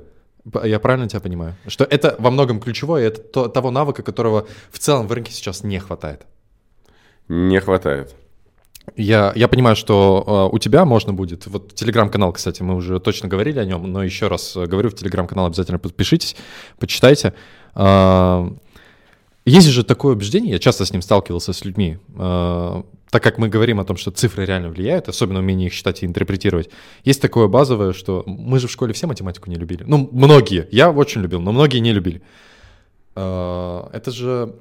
Я правильно тебя понимаю? Что это во многом ключевое, это то- того навыка, которого в целом в рынке сейчас не хватает. Не хватает. Я, я понимаю, что э, у тебя можно будет, вот телеграм-канал, кстати, мы уже точно говорили о нем, но еще раз э, говорю, в телеграм-канал обязательно подпишитесь, почитайте. А, есть же такое убеждение, я часто с ним сталкивался с людьми, э, так как мы говорим о том, что цифры реально влияют, особенно умение их считать и интерпретировать, есть такое базовое, что мы же в школе все математику не любили. Ну, многие, я очень любил, но многие не любили. Э, Это же...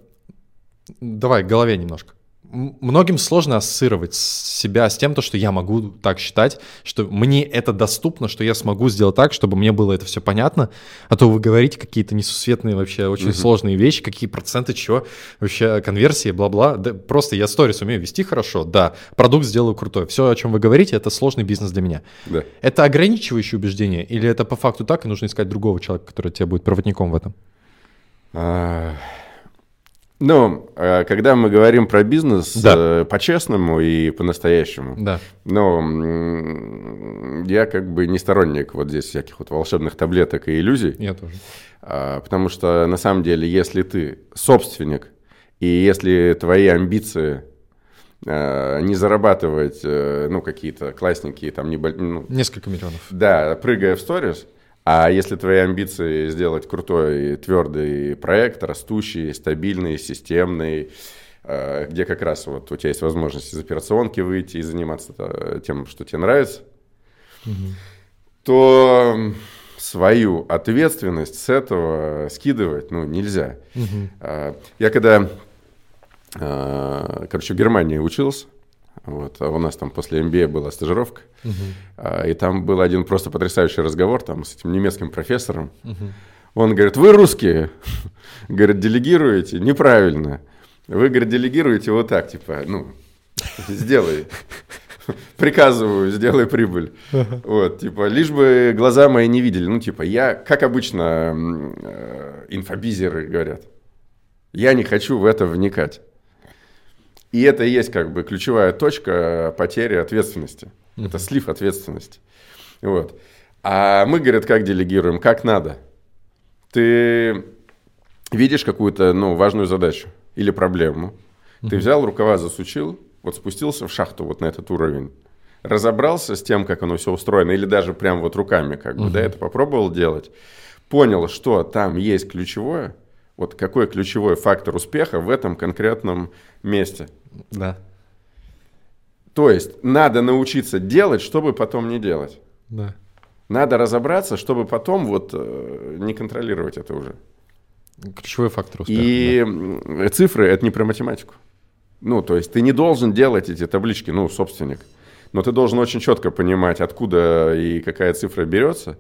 Давай, к голове немножко. Многим сложно ассоциировать себя с тем, то, что я могу так считать, что мне это доступно, что я смогу сделать так, чтобы мне было это все понятно, а то вы говорите какие-то несусветные вообще очень сложные вещи, какие проценты чего, вообще конверсии, бла-бла. Да, просто я сторис умею вести хорошо, да, продукт сделаю крутой. Все, о чем вы говорите, это сложный бизнес для меня. Да. Это ограничивающее убеждение или это по факту так, и нужно искать другого человека, который тебе будет проводником в этом? А, Ну, а, когда мы говорим про бизнес Да. э, по-честному и по-настоящему, Да. м, я как бы не сторонник вот здесь всяких вот волшебных таблеток и иллюзий. Я тоже. А, Потому что на самом деле, если ты собственник, и если твои амбиции а, не зарабатывать, э, ну, какие-то классненькие, там, небо- ну, Несколько миллионов. да, прыгая в сторис, а если твои амбиции сделать крутой, твердый проект, растущий, стабильный, системный, э, где как раз вот у тебя есть возможность из операционки выйти и заниматься тем, что тебе нравится, то м, свою ответственность с этого скидывать ну, нельзя. А, Я когда, а, короче, в Германии учился, вот, а у нас там после MBA была стажировка, а, и там был один просто потрясающий разговор там с этим немецким профессором. Он говорит, вы русские, [LAUGHS] говорит, делегируете неправильно. Вы, говорит, делегируете вот так, типа, ну, сделай. [LAUGHS] приказываю, сделай прибыль. Вот, типа, лишь бы глаза мои не видели. Ну, типа, я, как обычно, э, инфобизеры говорят, я не хочу в это вникать. И это и есть как бы ключевая точка потери ответственности. Это слив ответственности. Вот. А мы, говорят, как делегируем? Как надо. Ты видишь какую-то ну, важную задачу или проблему. Ты взял рукава, засучил, вот спустился в шахту вот на этот уровень, разобрался с тем, как оно все устроено, или даже прям вот руками как бы, да, это попробовал делать, понял, что там есть ключевое, вот какой ключевой фактор успеха в этом конкретном месте. Да, То есть надо научиться делать, чтобы потом не делать. да. Надо разобраться, чтобы потом вот э, не контролировать это уже. Ключевой фактор успеха. И м, цифры это не про математику. Ну, то есть ты не должен делать эти таблички, ну, собственник. Но ты должен очень четко понимать, откуда и какая цифра берется,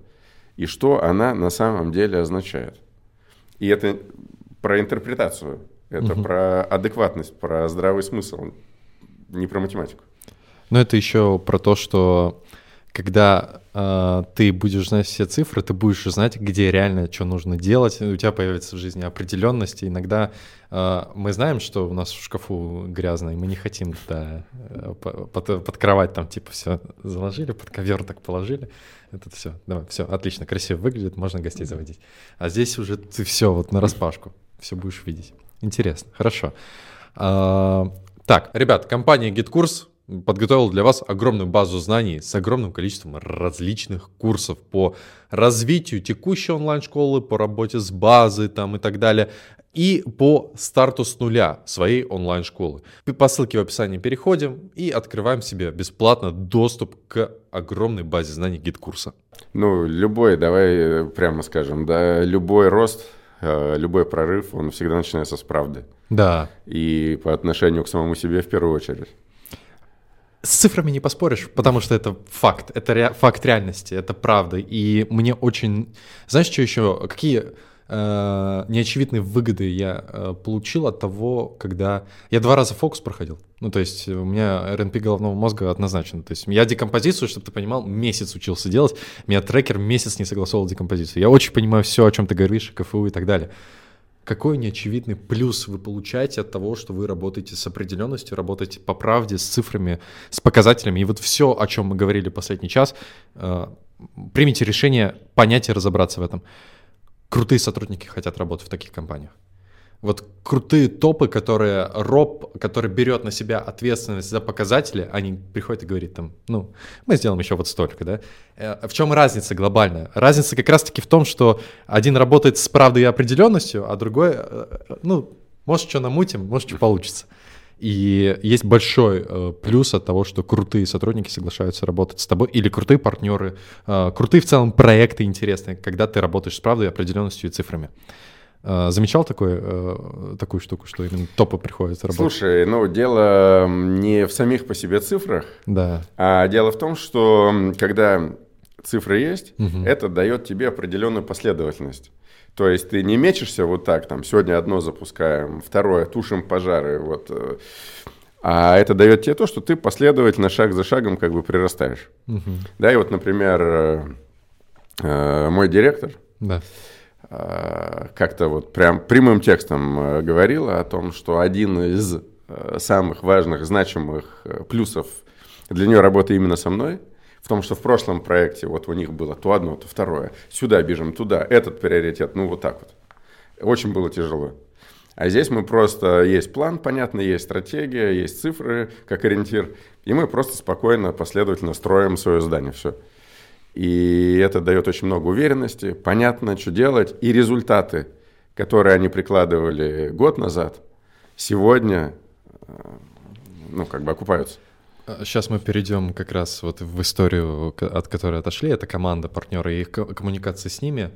и что она на самом деле означает. И это про интерпретацию, это про адекватность, про здравый смысл, не про математику. Но это еще про то, что когда э, ты будешь знать все цифры, ты будешь знать, где реально что нужно делать, у тебя появится в жизни определенность. Иногда э, мы знаем, что у нас в шкафу грязно, и мы не хотим туда э, по- под, под кровать там типа все заложили, под ковер так положили. Это все, давай, все, отлично, красиво выглядит, можно гостей заводить. А здесь уже ты все вот на распашку, все будешь видеть. Интересно, хорошо. А, так, ребят, компания GetCourse подготовила для вас огромную базу знаний с огромным количеством различных курсов по развитию текущей онлайн-школы, по работе с базой там и так далее, и по старту с нуля своей онлайн-школы. По ссылке в описании переходим и открываем себе бесплатно доступ к огромной базе знаний GetCourse а. Ну, любой, давай э, прямо скажем, да, любой рост, э, любой прорыв, он всегда начинается с правды. Да, И по отношению к самому себе в первую очередь. С цифрами не поспоришь, потому что это факт, это ре- факт реальности, это правда. И мне очень... Знаешь, что еще? Какие э, неочевидные выгоды я э, получил от того, когда... Я два раза фокус проходил. Ну, то есть у меня РНП головного мозга однозначно. То есть я декомпозицию, чтобы ты понимал, месяц учился делать. Меня трекер месяц не согласовал декомпозицию. Я очень понимаю все, о чем ты говоришь, КФУ и так далее. Какой неочевидный плюс вы получаете от того, что вы работаете с определенностью, работаете по правде, с цифрами, с показателями. И вот все, о чем мы говорили последний час, э, примите решение понять и разобраться в этом. Крутые сотрудники хотят работать в таких компаниях. Вот крутые топы, которые роб, который берет на себя ответственность за показатели, они приходят и говорят там, ну, мы сделаем еще вот столько, да. Э, В чем разница глобальная? Разница как раз-таки в том, что один работает с правдой и определенностью, а другой, э, ну, может, что намутим, может, что получится. И есть большой э, плюс от того, что крутые сотрудники соглашаются работать с тобой, или крутые партнеры, э, крутые в целом проекты интересные, когда ты работаешь с правдой, определенностью и цифрами. Э, Замечал такое, э, такую штуку, что именно топы приходят работать? Слушай, ну, дело не в самих по себе цифрах, Да. а дело в том, что когда цифры есть, Мгм. это дает тебе определенную последовательность. То есть ты не мечешься вот так, там, сегодня одно запускаем, второе, тушим пожары, вот. э, А это дает тебе то, что ты последовательно, шаг за шагом как бы прирастаешь. Мгм. Да, и вот, например, э, мой директор, Да. Э, как-то вот прям прямым текстом э, говорила о том, что один из э, самых важных, значимых плюсов для нее работы именно со мной, в том, что в прошлом проекте вот у них было то одно, то второе, сюда бежим, туда, этот приоритет, ну вот так вот. Очень было тяжело. А здесь мы просто, есть план, понятно, есть стратегия, есть цифры как ориентир, и мы просто спокойно, последовательно строим свое здание, все. И это дает очень много уверенности, понятно, что делать. И результаты, которые они прикладывали год назад, сегодня, э, ну, как бы окупаются. Сейчас мы перейдем как раз вот в историю, от которой отошли. Это команда, партнеры и их ко- коммуникации с ними.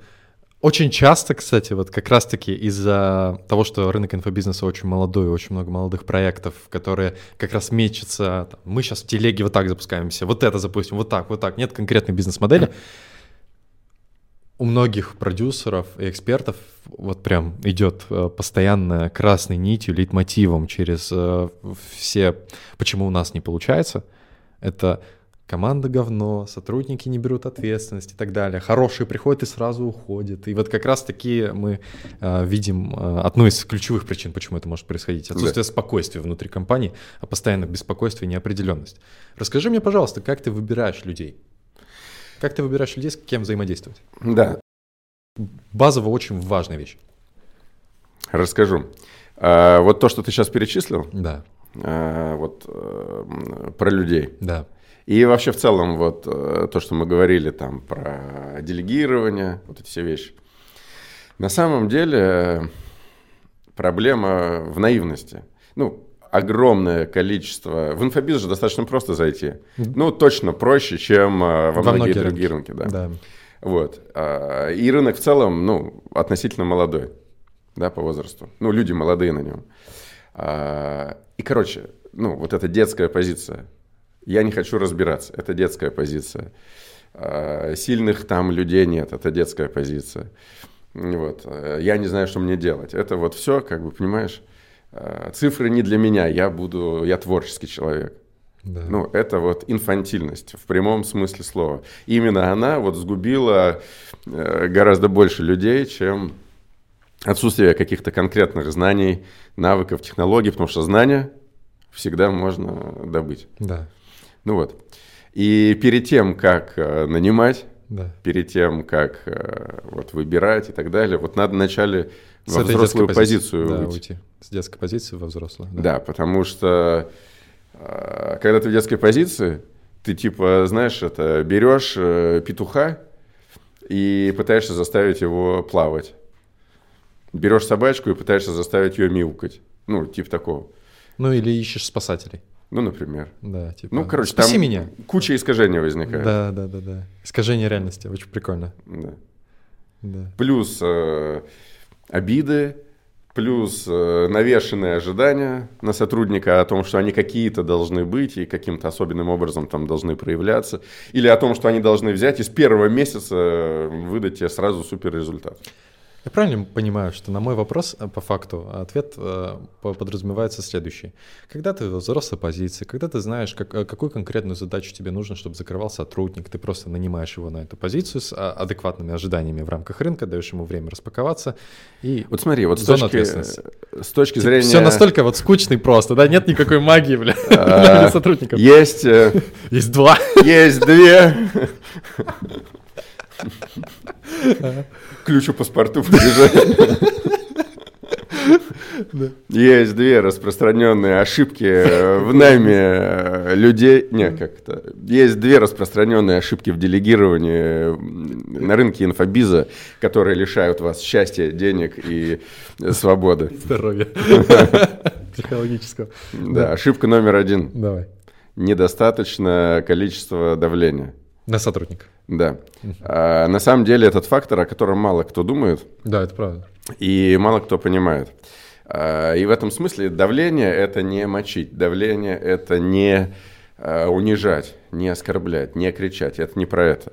Очень часто, кстати, вот как раз-таки из-за того, что рынок инфобизнеса очень молодой, очень много молодых проектов, которые как раз мечутся, там, мы сейчас в телеге вот так запускаемся, вот это запустим, вот так, вот так, нет конкретной бизнес-модели. У многих продюсеров и экспертов вот прям идет э, постоянно красной нитью, лейтмотивом через э, все, почему у нас не получается, Это команда говно, сотрудники не берут ответственность и так далее. Хорошие приходят и сразу уходят. И вот как раз таки мы э, видим э, одну из ключевых причин, почему это может происходить. Отсутствие да. спокойствия внутри компании, а постоянно беспокойство и неопределенность. Расскажи мне, пожалуйста, как ты выбираешь людей? Как ты выбираешь людей, с кем взаимодействовать? Да. Базово очень важная вещь. Расскажу. А, вот то, что ты сейчас перечислил. Да. А, вот а, про людей. Да. И вообще в целом вот э, то, что мы говорили там про делегирование, вот эти все вещи. На самом деле проблема в наивности. Ну, огромное количество... В инфобиз же достаточно просто зайти. Ну, точно проще, чем э, во, во многие, другие рынки. Да. да. Вот. А, и рынок в целом, ну, относительно молодой, да, по возрасту. Ну, люди молодые на нем. А, и, короче, ну, вот эта детская позиция – я не хочу разбираться. Это детская позиция. А, сильных там людей нет. Это детская позиция. Вот. Я не знаю, что мне делать. Это вот все, как бы, понимаешь, а, цифры не для меня. Я буду, я творческий человек. Да. Ну, это вот инфантильность в прямом смысле слова. Именно она вот сгубила э, гораздо больше людей, чем отсутствие каких-то конкретных знаний, навыков, технологий, потому что знания всегда можно добыть. Да. Ну вот. И перед тем, как э, нанимать, да. перед тем, как э, вот, выбирать и так далее, вот надо вначале С во взрослую позицию да, уйти. С детской позиции во взрослую. Да, да потому что э, когда ты в детской позиции, ты типа, знаешь, это берешь петуха и пытаешься заставить его плавать. Берешь собачку и пытаешься заставить ее мяукать. Ну, типа такого. Ну, или ищешь спасателей. Ну, например. Да, типа. Ну, короче, Спаси там меня. куча искажений возникает. Да, да, да, да. Искажение реальности, очень прикольно. Да. да. Плюс э, обиды, плюс э, навешенные ожидания на сотрудника о том, что они какие-то должны быть и каким-то особенным образом там должны проявляться, или о том, что они должны взять и с первого месяца э, выдать тебе сразу супер результат. Я правильно понимаю, что на мой вопрос э, по факту ответ э, подразумевается следующий. Когда ты в взрослой позиции, когда ты знаешь, как, э, какую конкретную задачу тебе нужно, чтобы закрывал сотрудник, ты просто нанимаешь его на эту позицию с адекватными ожиданиями в рамках рынка, даешь ему время распаковаться и Вот смотри, вот с точки, с точки зрения... Все настолько вот скучно и просто, да? Нет никакой магии, бля, [LAUGHS] для а, сотрудников. Есть... [LAUGHS] Есть два. Есть две. [LAUGHS] Ключ у паспорту Есть две распространенные ошибки в найме э, людей. Не, как-то. Есть две распространенные ошибки в делегировании на рынке инфобиза, которые лишают вас счастья, денег и свободы. Здоровья. [LAUGHS] Психологического. Да, ошибка номер один. Давай. Недостаточное количество давления. На сотрудника. Да. А, на самом деле этот фактор, о котором мало кто думает. Да, это правда. И мало кто понимает. А, и в этом смысле давление – это не мочить, давление – это не а, унижать, не оскорблять, не кричать. Это не про это.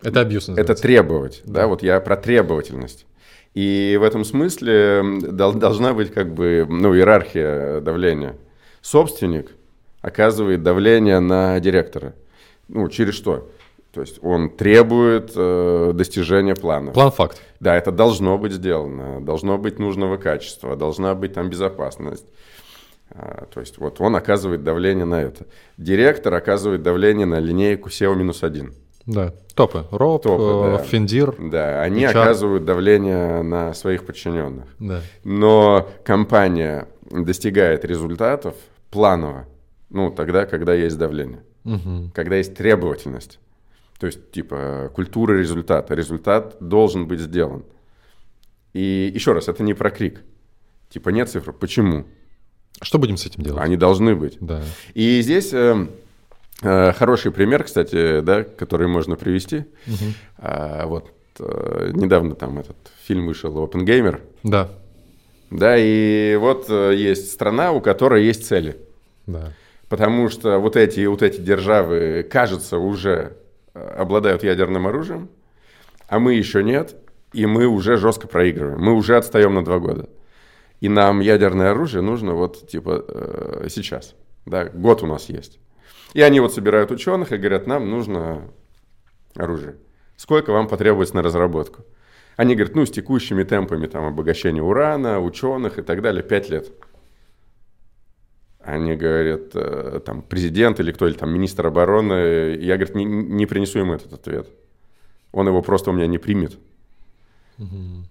Это абьюз Это требовать. Да. да, вот я про требовательность. И в этом смысле должна быть как бы ну, иерархия давления. Собственник оказывает давление на директора. Ну, через что? То есть он требует э, достижения плана. План факт. Да, это должно быть сделано, должно быть нужного качества, должна быть там безопасность. А, то есть вот он оказывает давление на это. Директор оказывает давление на линейку SEO-1. Да, топы. РОП, топы, э, да. Финдир. Да, они HR. оказывают давление на своих подчиненных. Да. Но компания достигает результатов планово, ну, тогда, когда есть давление, угу. когда есть требовательность. То есть, типа, культура результата. Результат должен быть сделан. И еще раз, это не про крик. Типа, нет цифр. Почему? Что будем с этим делать? Они должны быть. Да. И здесь э, э, хороший пример, кстати, да, который можно привести. Угу. А, вот э, недавно там этот фильм вышел Gamer. Да. Да, и вот э, есть страна, у которой есть цели. Да. Потому что вот эти, вот эти державы, кажется, уже обладают ядерным оружием, а мы еще нет, и мы уже жестко проигрываем. Мы уже отстаем на два года. И нам ядерное оружие нужно вот типа э, сейчас. Да, год у нас есть. И они вот собирают ученых и говорят, нам нужно оружие. Сколько вам потребуется на разработку? Они говорят, ну, с текущими темпами там, обогащения урана, ученых и так далее, 5 лет. Они говорят, э, там, президент или кто, или там министр обороны. Я, говорит, не, не принесу ему этот ответ. Он его просто у меня не примет. Мгм.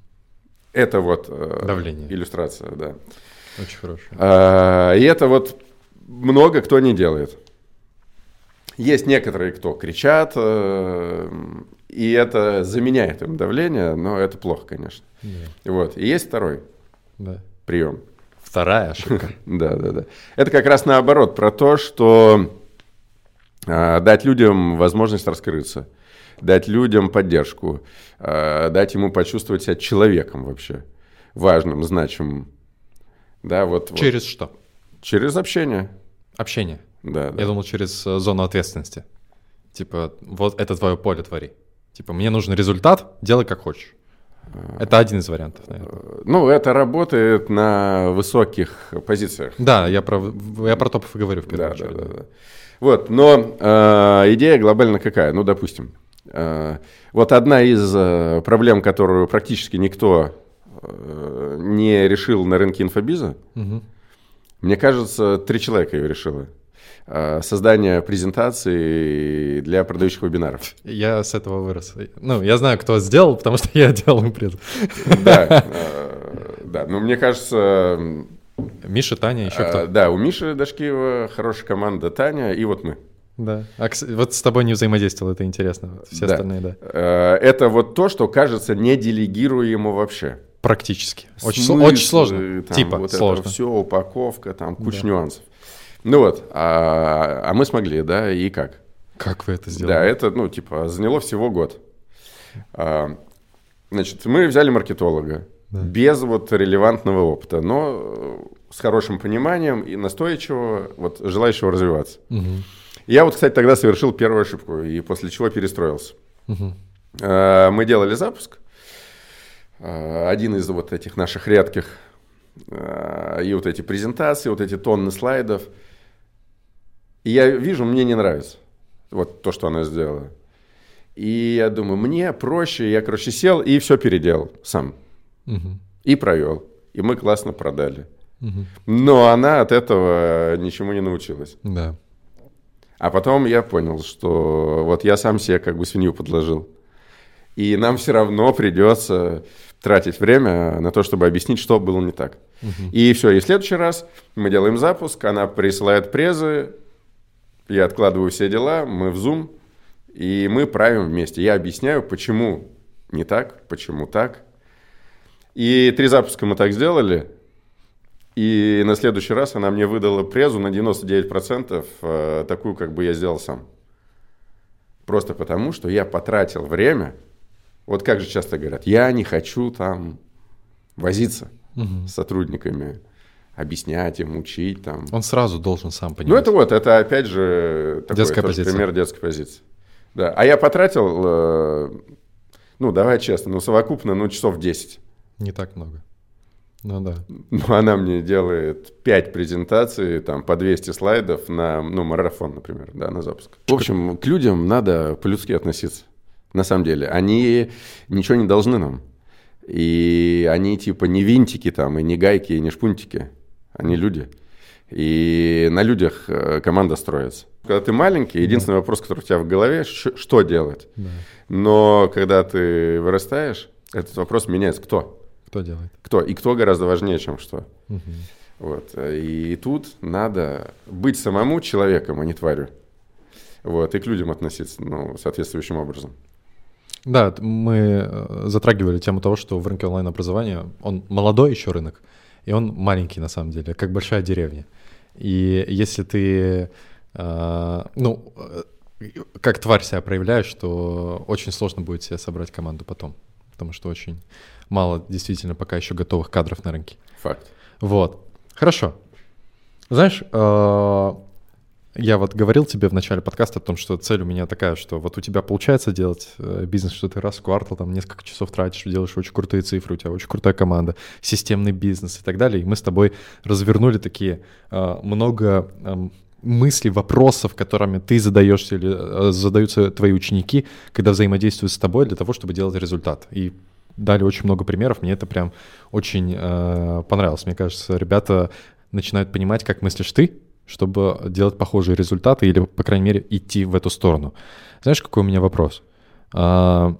Это вот э, Давление. иллюстрация, да. Очень хорошо. А, И это вот много кто не делает. Есть некоторые, кто кричат, э, и это заменяет им давление, но это плохо, конечно. Да. Вот. И есть второй Да. прием. Вторая ошибка. [LAUGHS] Да, да, да. Это как раз наоборот про то, что а, дать людям возможность раскрыться, дать людям поддержку, а, дать ему почувствовать себя человеком вообще, важным, значимым. Да, вот, вот. Через что? Через общение. Общение. Да, да. Я думал, через э, зону ответственности. Типа, вот это твое поле, твори. Типа, мне нужен результат, делай как хочешь. Это один из вариантов, наверное. Ну, это работает на высоких позициях. Да, я про, я про топов и говорю в первую Да, да, очередь. да, да. Вот, но э, идея глобально какая? Ну, допустим, э, вот одна из э, проблем, которую практически никто э, не решил на рынке инфобиза, Мгм. мне кажется, три человека ее решило. Э, Создание презентаций для продающих вебинаров. Я с этого вырос. Ну, я знаю, кто сделал, потому что я делал им пред. Да, э, [LAUGHS] да, но мне кажется, Миша, Таня, еще э, кто? да, у Миши Дашкиева хорошая команда, Таня, и вот мы. Да. А, вот с тобой не взаимодействовал, это интересно. Все Да. остальные, да. Это вот то, что кажется неделегируемо вообще. Практически. Очень, Смыслы, очень сложно. там, типа, вот сложно. это все, упаковка, там куча Да. нюансов. Ну вот, а, а мы смогли, да, и как? Как вы это сделали? Да, это, ну, типа, заняло всего год. А, значит, мы взяли маркетолога Да. без вот релевантного опыта, но с хорошим пониманием и настойчивого, вот, желающего развиваться. Мгм. Я вот, кстати, тогда совершил первую ошибку, и после чего перестроился. Мгм. Э, Мы делали запуск. Э, Один из вот этих наших редких. Э, И вот эти презентации, вот эти тонны слайдов. И я вижу, мне не нравится. Вот то, что она сделала. И я думаю, мне проще. Я, короче, сел и все переделал сам. Мгм. И провел. И мы классно продали. Мгм. Но она от этого ничему не научилась. Да. А потом я понял, что вот я сам себе как бы свинью подложил. И нам все равно придется тратить время на то, чтобы объяснить, что было не так. И все, и в следующий раз мы делаем запуск, она присылает презы, я откладываю все дела, мы в Zoom, и мы правим вместе. Я объясняю, почему не так, почему так. И три запуска мы так сделали, и на следующий раз она мне выдала презу на 99% э, такую, как бы я сделал сам. Просто потому, что я потратил время. Вот как же часто говорят, я не хочу там возиться Мгм. с сотрудниками, объяснять им, учить там. Он сразу должен сам понимать. Ну это вот, это опять же такой Детская тоже позиция. пример детской позиции. Да, а я потратил, э, ну давай честно, ну совокупно, ну часов 10. Не так много. Ну да. Ну, она мне делает 5 презентаций, там, по 200 слайдов на, ну, марафон, например, да, на запуск. В общем, к людям надо по-людски относиться, на самом деле. Они ничего не должны нам. И они, типа, не винтики там, и не гайки, и не шпунтики. Они люди. И на людях э, команда строится. Когда ты маленький, единственный вопрос, который у тебя в голове, что делать. да. Но когда ты вырастаешь, этот вопрос меняется. Кто? Кто делает? Кто? И кто гораздо важнее, чем что. Мгм. Вот. И тут надо быть самому человеком, а не тварью. Вот. И к людям относиться ну, соответствующим образом. Да, мы э, затрагивали тему того, что в рынке онлайн-образования он молодой еще рынок, и он маленький на самом деле, как большая деревня. И если ты, э, ну, как тварь себя проявляешь, то очень сложно будет себе собрать команду потом, потому что очень мало действительно пока еще готовых кадров на рынке. Факт. Вот. Хорошо. Знаешь, э, я вот говорил тебе в начале подкаста о том, что цель у меня такая, что вот у тебя получается делать э, бизнес, что ты раз в квартал там несколько часов тратишь, делаешь очень крутые цифры, у тебя очень крутая команда, системный бизнес и так далее. И мы с тобой развернули такие э, много эм, мыслей, вопросов, которыми ты задаешься или э, задаются твои ученики, когда взаимодействуют с тобой для того, чтобы делать результат. И дали очень много примеров, мне это прям очень понравилось. Мне кажется, ребята начинают понимать, как мыслишь ты, чтобы делать похожие результаты или, по крайней мере, идти в эту сторону. Знаешь, какой у меня вопрос? А,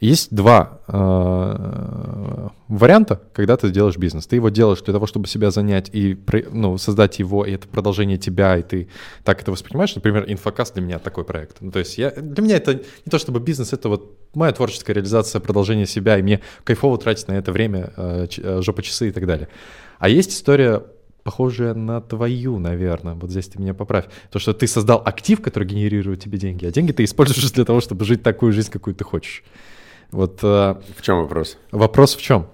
есть два э, варианта, когда ты делаешь бизнес. Ты его делаешь для того, чтобы себя занять и ну, создать его, и это продолжение тебя, и ты так это воспринимаешь. Например, инфокаст для меня такой проект. Ну, то есть я, для меня это не то чтобы бизнес, это вот моя творческая реализация, продолжение себя, и мне кайфово тратить на это время, э жопа часы и так далее. А есть история похожая на твою, наверное. Вот здесь ты меня поправь. То, что ты создал актив, который генерирует тебе деньги, а деньги ты используешь для того, чтобы жить такую жизнь, какую ты хочешь. Вот, э, в чем вопрос? Вопрос в чем?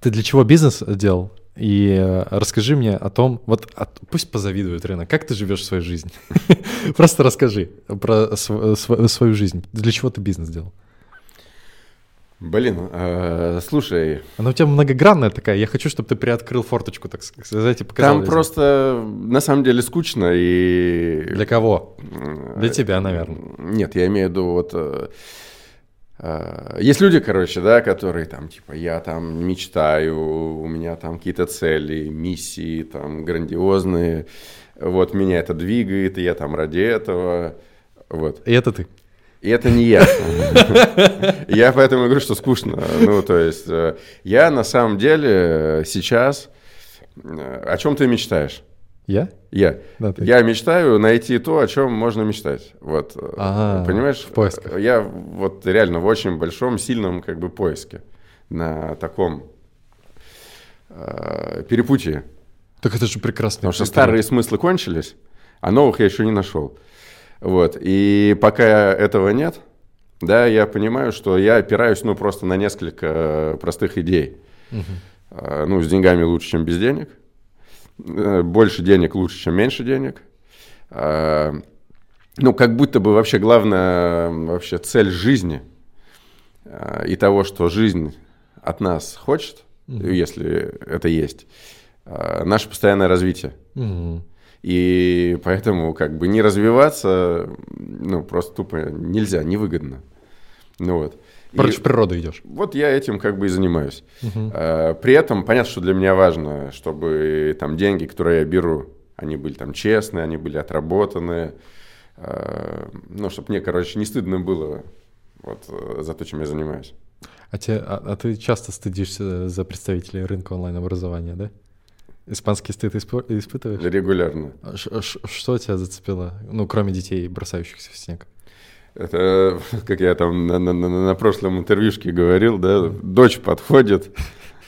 Ты для чего бизнес делал? И э, расскажи мне о том, вот от, пусть позавидует рынок, как ты живешь свою жизнь? [LAUGHS] Просто расскажи про свою жизнь. Для чего ты бизнес делал? Блин, э, слушай. Она у тебя многогранная такая. Я хочу, чтобы ты приоткрыл форточку, так сказать, и показал. Там просто на самом деле скучно и. Для кого? Для тебя, наверное. Нет, я имею в виду вот. Э, э, есть люди, короче, да, которые там, типа, я там мечтаю, у меня там какие-то цели, миссии там грандиозные, вот меня это двигает, и я там ради этого, вот. И это ты? И это не я. Я поэтому говорю, что скучно. Ну, то есть, э, я на самом деле сейчас... Э, о чем ты мечтаешь? Я? Я. Да, я мечтаю найти то, о чем можно мечтать. Вот. Ага, Понимаешь? В поисках. Я вот реально в очень большом, сильном как бы поиске. На таком э, перепутье. Так это же прекрасно. Потому что старые смыслы кончились, а новых я еще не нашел. Вот. И пока этого нет, да, я понимаю, что я опираюсь, ну, просто на несколько э, простых идей. Угу. Ну, с деньгами лучше, чем без денег. Э, больше денег лучше, чем меньше денег. А, ну, как будто бы вообще главная вообще цель жизни и того, что жизнь от нас хочет, угу. если это есть, наше постоянное развитие. Угу. И поэтому как бы не развиваться, ну, просто тупо нельзя, невыгодно. Ну вот. Против и природы идешь. Вот я этим как бы и занимаюсь. Угу. При этом понятно, что для меня важно, чтобы там деньги, которые я беру, они были там честные, они были отработанные. А, ну, чтобы мне, короче, не стыдно было вот э, за то, чем я занимаюсь. А, те, а, а ты часто стыдишься за представителей рынка онлайн-образования, да? Испанский стыд испытываешь? Регулярно. А что тебя зацепило? Ну, кроме детей, бросающихся в снег. Это, [LAUGHS] как я там на, на, на, на прошлом интервьюшке говорил, да, дочь подходит,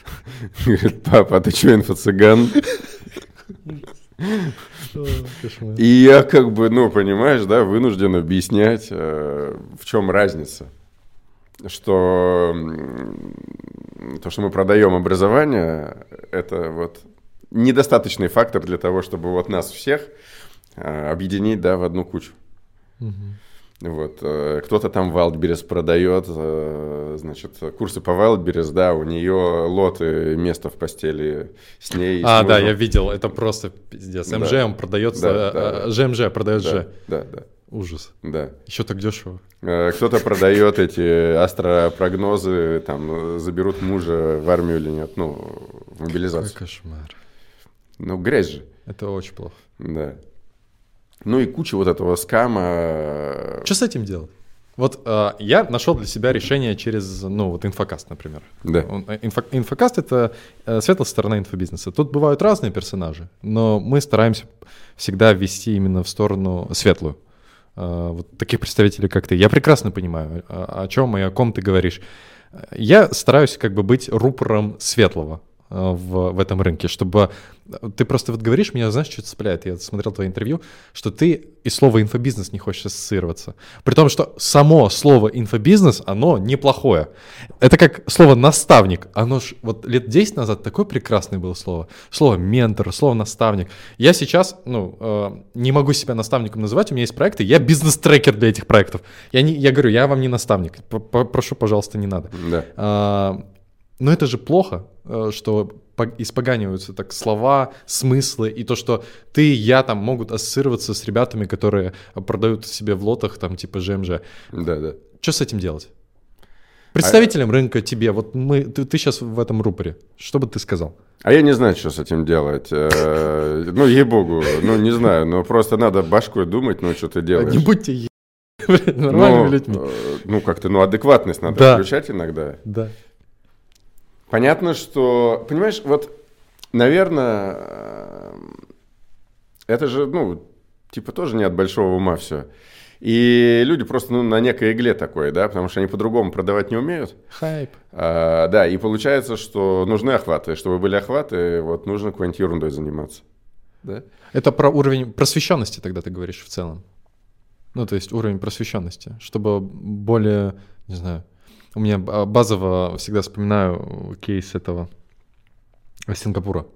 [LAUGHS] говорит, папа, а ты что, инфо-цыган? И я как бы, ну, понимаешь, да, вынужден объяснять, э, в чем разница. Что то, что мы продаем образование, это вот недостаточный фактор для того, чтобы вот нас всех э, объединить, да, в одну кучу. Угу. Вот, э, кто-то там Wildberries продает, э, значит, курсы по Wildberries, да, у нее лоты места в постели с ней. А, с да, я видел, это просто пиздец. МЖМ да. продается, да, да, ЖМЖ продает да, Ж. Да, да. Ужас. Да. Еще так дешево. Кто-то продает эти астропрогнозы, там, заберут мужа в армию или нет, ну, в мобилизацию. Какой кошмар. Ну, грязь же. Это очень плохо. Да. Ну и куча вот этого скама. Что с этим делать? Вот э, я нашел для себя решение через, ну, вот инфокаст, например. Да. Э, инфо, инфокаст — это э, светлая сторона инфобизнеса. Тут бывают разные персонажи, но мы стараемся всегда ввести именно в сторону светлую. Э, вот таких представителей, как ты. Я прекрасно понимаю, о, о чем и о ком ты говоришь. Я стараюсь как бы быть рупором светлого. Э, в, в этом рынке, чтобы... Э, ты просто вот говоришь, меня, знаешь, что цепляет? Я смотрел твое интервью, что ты и слово инфобизнес не хочешь ассоциироваться. При том, что само слово инфобизнес, оно неплохое. Это как слово наставник. Оно ж вот лет 10 назад такое прекрасное было слово. Слово ментор, слово наставник. Я сейчас, ну, э, не могу себя наставником называть, у меня есть проекты, я бизнес-трекер для этих проектов. Я, не, я говорю, я вам не наставник, прошу, пожалуйста, не надо. Да. А, но это же плохо, э, что по- испоганиваются так слова, смыслы, и то, что ты и я там могут ассоциироваться с ребятами, которые продают себе в лотах там типа ЖМЖ. Да, да. Что с этим делать? Представителям рынка тебе, вот мы, ты, ты сейчас в этом рупоре, что бы ты сказал? А я не знаю, что с этим делать. Э, Ну, ей-богу, ну, не знаю, но просто надо башкой думать, ну, что ты делаешь. Не будьте [LAUGHS] нормальными Ну, людьми. э, Ну, как-то, ну, адекватность надо включать иногда. Да. Понятно, что, понимаешь, вот, наверное, э, это же, ну, типа тоже не от большого ума все. И люди просто ну, на некой игле такой, да, потому что они по-другому продавать не умеют. Хайп. А, да, и получается, что нужны охваты. Чтобы были охваты, вот нужно какой-нибудь ерундой заниматься. Да? Это про уровень просвещенности тогда ты говоришь в целом. Ну, то есть уровень просвещенности, чтобы более, не знаю, у меня б- базово всегда вспоминаю кейс этого э, Сингапура.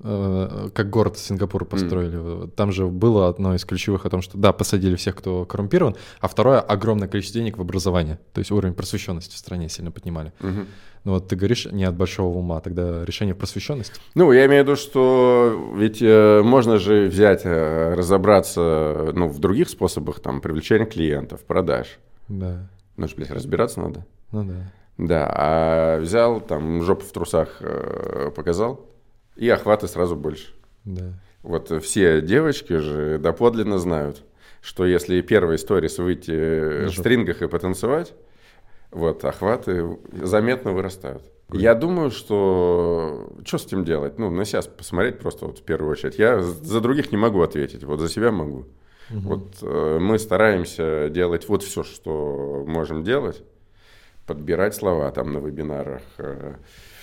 Э, Как город Сингапур построили. Там же было одно из ключевых о том, что да, посадили всех, кто коррумпирован, а второе огромное количество денег в образование. То есть уровень просвещенности в стране сильно поднимали. Мгм. Ну вот ты говоришь не от большого ума, тогда решение просвещенности. Ну, я имею в виду, что ведь э, можно же взять, э, разобраться ну, в других способах там, привлечения клиентов, продаж. Да, Ну, ж, блядь, разбираться надо. Ну да. Да, а взял, там, жопу в трусах э, показал, и охваты сразу больше. Да. Вот все девочки же доподлинно знают, что если первый сторис выйти в Жопу. стрингах и потанцевать, вот, охваты заметно вырастают. Я думаю, что что с этим делать? Ну, на себя посмотреть просто вот в первую очередь. Я за других не могу ответить, вот за себя могу. Вот э, мы стараемся делать вот все, что можем делать, подбирать слова там на вебинарах, э,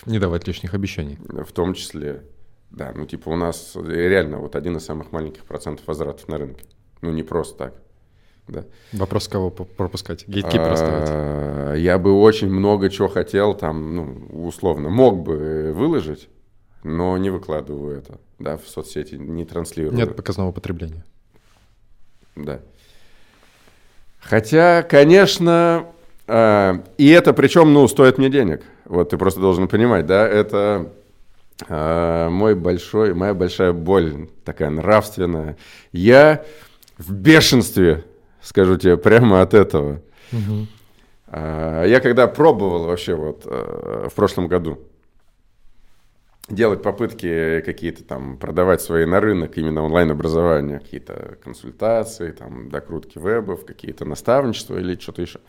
Не давать лишних обещаний. в том числе, да, ну типа у нас реально вот один из самых маленьких процентов возвратов на рынке. Ну не просто так. Да. Вопрос, кого пропускать? Гейткипер оставить. А, Я бы очень много чего хотел там, ну, условно, мог бы выложить, но не выкладываю это, да, в соцсети, не транслирую. Нет показного потребления. Да. Хотя, конечно, и это причем, ну, стоит мне денег. Вот ты просто должен понимать, да, это а, мой большой, моя большая боль, такая нравственная. Я в бешенстве, скажу тебе, прямо от этого. А, Я когда пробовал вообще вот э, в прошлом году делать попытки какие-то там продавать свои на рынок именно онлайн-образование, какие-то консультации, там докрутки вебов, какие-то наставничества или что-то еще.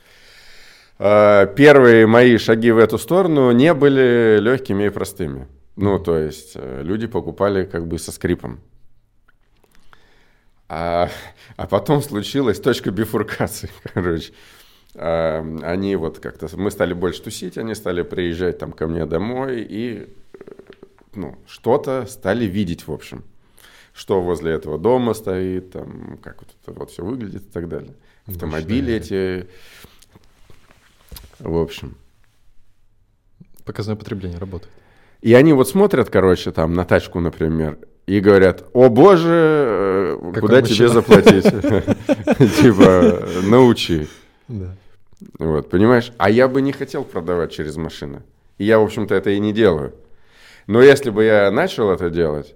Первые мои шаги в эту сторону не были легкими и простыми. Ну, то есть э, люди покупали как бы со скрипом. А, а потом случилась точка бифуркации, [LAUGHS] короче. А, Они вот как-то, мы стали больше тусить, они стали приезжать там ко мне домой и э, ну, что-то стали видеть, в общем. Что возле этого дома стоит, там, как вот это вот все выглядит и так далее. Автомобили эти, в общем. Показное потребление работает. И они вот смотрят, короче, там на тачку, например, и говорят, о боже, э, Какой куда тебе мужчина». заплатить? [LAUGHS] Типа, научи. Вот, понимаешь? А я бы не хотел продавать через машины. И я, в общем-то, это и не делаю. Но если бы я начал это делать,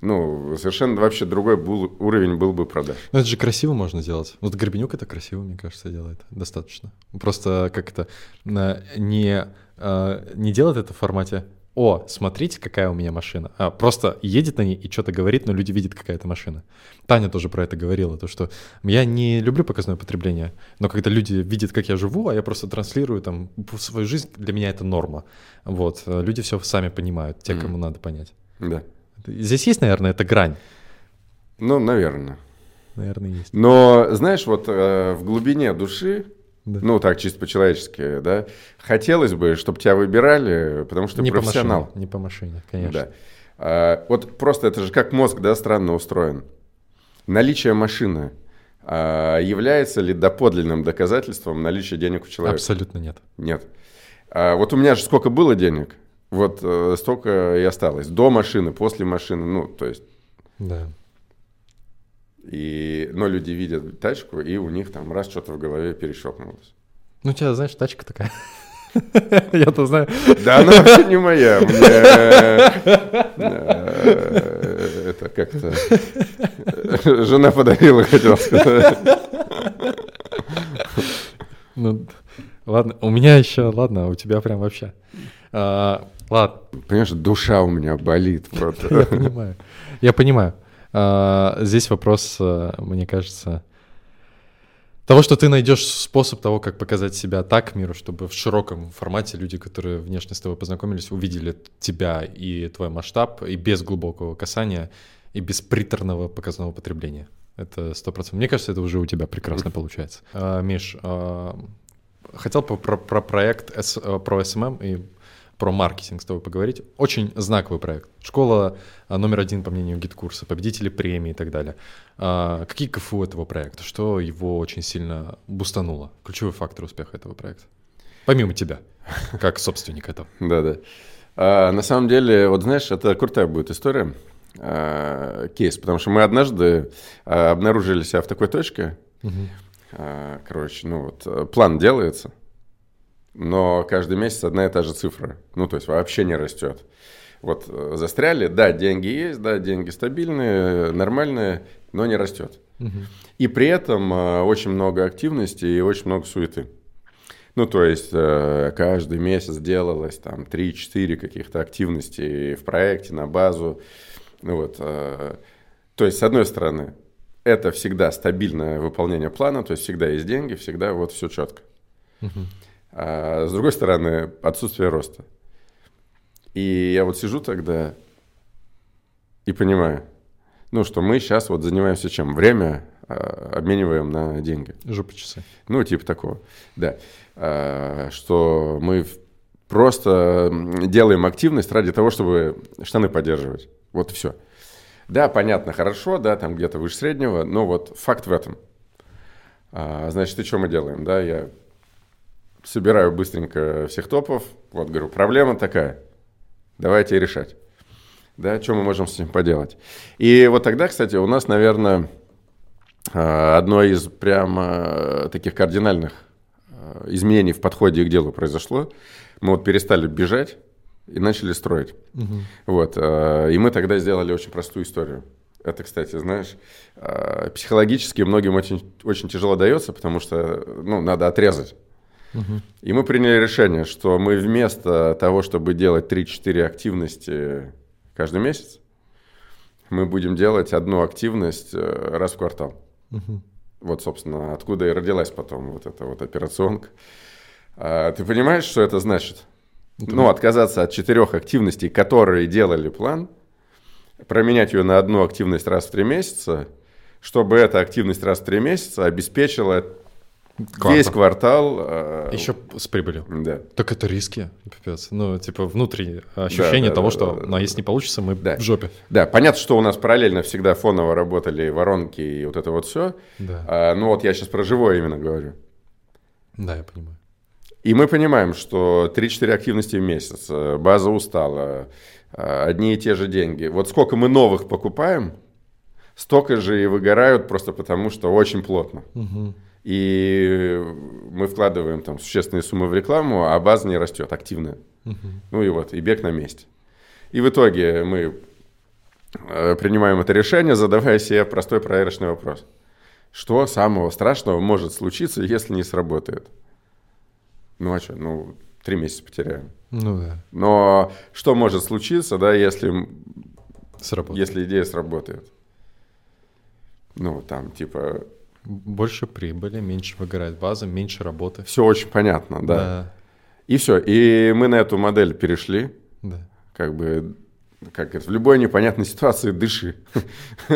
ну, совершенно вообще другой был, уровень был бы продаж. Ну, это же красиво можно сделать. Вот Горбенюк это красиво, мне кажется, делает. Достаточно. Просто как это на- не, э, не делает это в формате «О, смотрите, какая у меня машина». А просто едет на ней и что-то говорит, но люди видят, какая это машина. Таня тоже про это говорила, то что я не люблю показное потребление, но когда люди видят, как я живу, а я просто транслирую там свою жизнь, для меня это норма. Вот. э, Люди все сами понимают, те, кому надо понять. Да. Здесь есть, наверное, эта грань? Ну, наверное. Наверное, есть. Но, знаешь, вот э, в глубине души, Да. ну, так чисто по-человечески, да, хотелось бы, чтобы тебя выбирали, потому что не профессионал. по машине, не по машине, конечно. Да. А, вот просто это же как мозг, да, странно устроен. Наличие машины а, является ли доподлинным доказательством наличия денег у человека? Абсолютно нет. Нет. А, вот у меня же сколько было денег, вот э, столько и осталось. До машины, после машины, ну, то есть, Да. и, но люди видят тачку, и у них там раз что-то в голове перещелкнулось. Ну, у тебя, знаешь, тачка такая. [LAUGHS] Я-то знаю. Да, она вообще не моя. Мне э, это как-то жена подарила, хотел сказать. Ну, ладно, у меня еще, ладно, у тебя прям вообще. А, ладно, Понимаешь, душа у меня болит [LAUGHS] я понимаю. Я понимаю. А, здесь вопрос, а, мне кажется, того, что ты найдешь способ того, как показать себя так миру, чтобы в широком формате люди, которые внешне с тобой познакомились, увидели тебя и твой масштаб, и без глубокого касания, и без приторного показного потребления. Это сто процентов. Мне кажется, это уже у тебя прекрасно получается. А, Миш, а, хотел бы про, про проект, э, про SMM и про маркетинг с тобой поговорить. Очень знаковый проект. Школа а, номер один, по мнению GetCourse а, победители премии и так далее. А, какие КФУ этого проекта? Что его очень сильно бустануло? Ключевой фактор успеха этого проекта? Помимо тебя, [LAUGHS] как собственник этого. Да-да. А, на самом деле, вот знаешь, это крутая будет история, а, кейс, потому что мы однажды а, обнаружили себя в такой точке, короче, ну вот, э, план делается, но каждый месяц одна и та же цифра, ну то есть вообще не растет. Вот э, застряли, да, деньги есть, да, деньги стабильные, нормальные, но не растет. И при этом э, очень много активности и очень много суеты. Ну, то есть э, каждый месяц делалось там 3-4 каких-то активностей в проекте на базу. Ну, вот, то есть, с одной стороны, это всегда стабильное выполнение плана, то есть всегда есть деньги, всегда вот все четко. А с другой стороны, отсутствие роста. И я вот сижу тогда и понимаю, ну, что мы сейчас вот занимаемся чем? Время а, обмениваем на деньги. Жопа часы. Ну, типа такого, да. А, Что мы просто делаем активность ради того, чтобы штаны поддерживать. Вот и все. Да, понятно, хорошо, да, там где-то выше среднего, но вот факт в этом. А, Значит, и что мы делаем, да, я собираю быстренько всех топов, вот, говорю, проблема такая, давайте решать. Да, что мы можем с этим поделать. И вот тогда, кстати, у нас, наверное, а, одно из прям а, таких кардинальных а, изменений в подходе к делу произошло. Мы вот перестали бежать и начали строить. Вот. а, И мы тогда сделали очень простую историю. Это, кстати, знаешь, психологически многим очень, очень тяжело дается, потому что ну, надо отрезать. И мы приняли решение, что мы вместо того, чтобы делать 3-4 активности каждый месяц, мы будем делать одну активность э, раз в квартал. Вот, собственно, откуда и родилась потом вот эта вот операционка. А, ты понимаешь, что это значит? Ну, отказаться от четырех активностей, которые делали план, променять ее на одну активность раз в три месяца, чтобы эта активность раз в три месяца обеспечила весь квартал. э, Еще с прибылью. Да. Так это риски, пипец. Ну, типа, внутри ощущение да, того, да, что, да, ну, а если не получится, мы Да. в жопе. Да, понятно, что у нас параллельно всегда фоново работали воронки и вот это вот все. Да. ну вот я сейчас про живое именно говорю. Да, я понимаю. И мы понимаем, что 3-4 активности в месяц, э, база устала, э, одни и те же деньги. Вот сколько мы новых покупаем, столько же и выгорают просто потому, что очень плотно. И мы вкладываем там существенные суммы в рекламу, а база не растет активно. Ну и вот, и бег на месте. И в итоге мы э, принимаем это решение, задавая себе простой проверочный вопрос. Что самого страшного может случиться, если не сработает? Ну а что, ну, три месяца потеряем. Ну да, Но что может случиться, да, если, сработает. если идея сработает? Ну, там, типа, Больше прибыли, меньше выгорает база, меньше работы. все очень понятно, да. Да, И все. И мы на эту модель перешли. да. Как бы, как это, в любой непонятной ситуации дыши. [LAUGHS]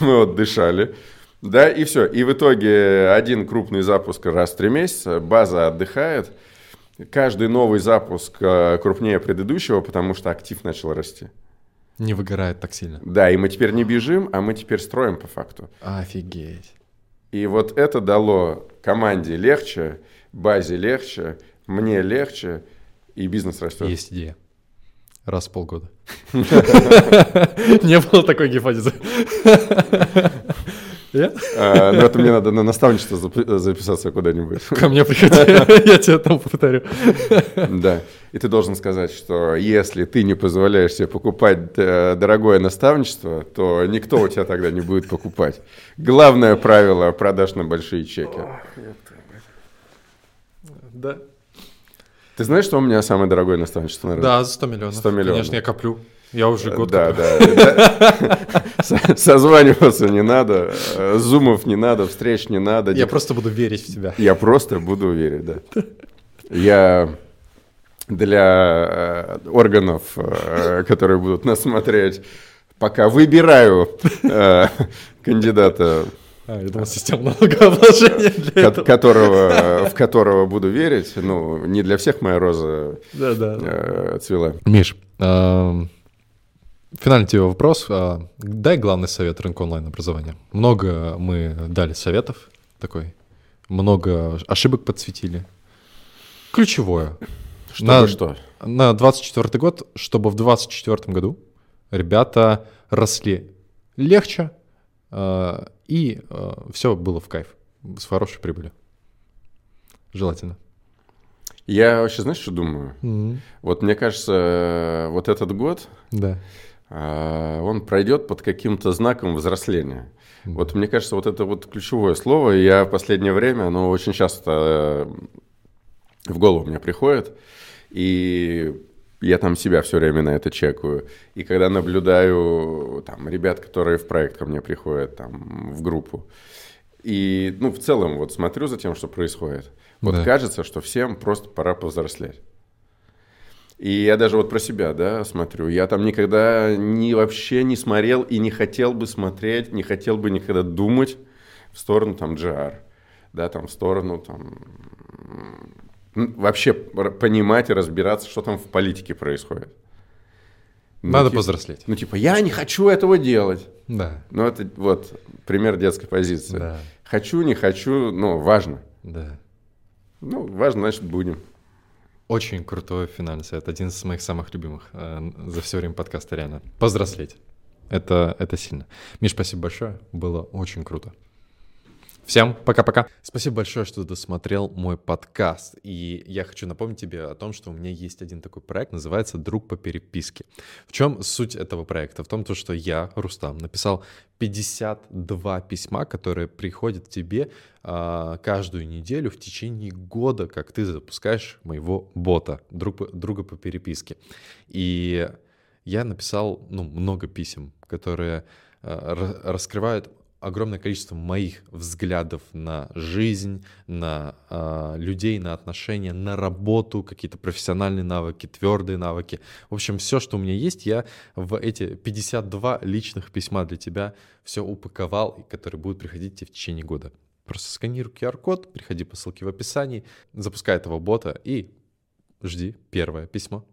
Мы вот дышали. Да, и все. И в итоге один крупный запуск раз в три месяца, база отдыхает. Каждый новый запуск э, крупнее предыдущего, потому что актив начал расти. Не выгорает так сильно. Да, и мы теперь не бежим, а мы теперь строим по факту. Офигеть. И вот это дало команде легче, базе легче, мне легче, и бизнес растет. Есть идея. Раз в полгода. [LAUGHS] Не было такой гипотезы. [LAUGHS] А, Но это мне надо на наставничество запи- записаться куда-нибудь. Ко мне приходи, [LAUGHS] я тебе там повторю. Да. И ты должен сказать, что если ты не позволяешь себе покупать э, дорогое наставничество, то никто у тебя тогда не будет покупать. Главное правило продаж на большие чеки. Да. Ты знаешь, что у меня самое дорогое наставничество на рынке? Да, за 100 миллионов. 100 миллионов. Конечно, я коплю. Я уже год Да, коплю. да. да. [LAUGHS] Со- Созваниваться не надо, э, зумов не надо, встреч не надо. Я просто буду верить в тебя. Я просто буду верить, да. Я для э, органов, э, которые будут нас смотреть, пока выбираю э, кандидата, А, я думал, система налогообложения для ко- этого. которого, в которого буду верить. Ну, не для всех моя роза Да, да. э, цвела. Миш, финальный тебе вопрос. А, Дай главный совет рынка онлайн-образования. Много мы дали советов такой, много ошибок подсветили. Ключевое. Чтобы На- что? На 24 год, чтобы в 24 году ребята росли легче, э, и все было в кайф, с хорошей прибылью. Желательно. Я вообще, знаешь, что думаю? Вот мне кажется, э, вот этот год, Да. он пройдет под каким-то знаком взросления. Вот мне кажется, вот это вот ключевое слово, я в последнее время, оно очень часто э, в голову мне приходит, и я там себя все время на это чекаю. И когда наблюдаю там ребят, которые в проект ко мне приходят, там, в группу, и, ну, в целом, вот смотрю за тем, что происходит, вот Да. кажется, что всем просто пора повзрослеть. И я даже вот про себя, да, смотрю. Я там никогда ни вообще не смотрел и не хотел бы смотреть, не хотел бы никогда думать в сторону там GR, да, там в сторону там вообще понимать и разбираться, что там в политике происходит. Ну, Надо типа- повзрослеть. Ну, типа, я не хочу этого делать. Да. Ну, это вот пример детской позиции. Да. Хочу, не хочу, ну, важно. Да. Ну, важно, значит, будем. Очень крутой финальный совет. Один из моих самых любимых э, за все время подкаста, реально. Повзрослеть. Это, это сильно. Миш, спасибо большое. Было очень круто. Всем пока-пока. Спасибо большое, что досмотрел мой подкаст. И я хочу напомнить тебе о том, что у меня есть один такой проект, называется «Друг по переписке». В чем суть этого проекта? В том, то, что я, Рустам, написал 52 письма, которые приходят тебе а, каждую неделю в течение года, как ты запускаешь моего бота, друг, друга по переписке. И я написал ну, много писем, которые а, ра- раскрывают огромное количество моих взглядов на жизнь, на а, людей, на отношения, на работу, какие-то профессиональные навыки, твердые навыки. В общем, все, что у меня есть, я в эти 52 личных письма для тебя все упаковал, которые будут приходить тебе в течение года. Просто сканируй QR-код, переходи по ссылке в описании, запускай этого бота и жди первое письмо.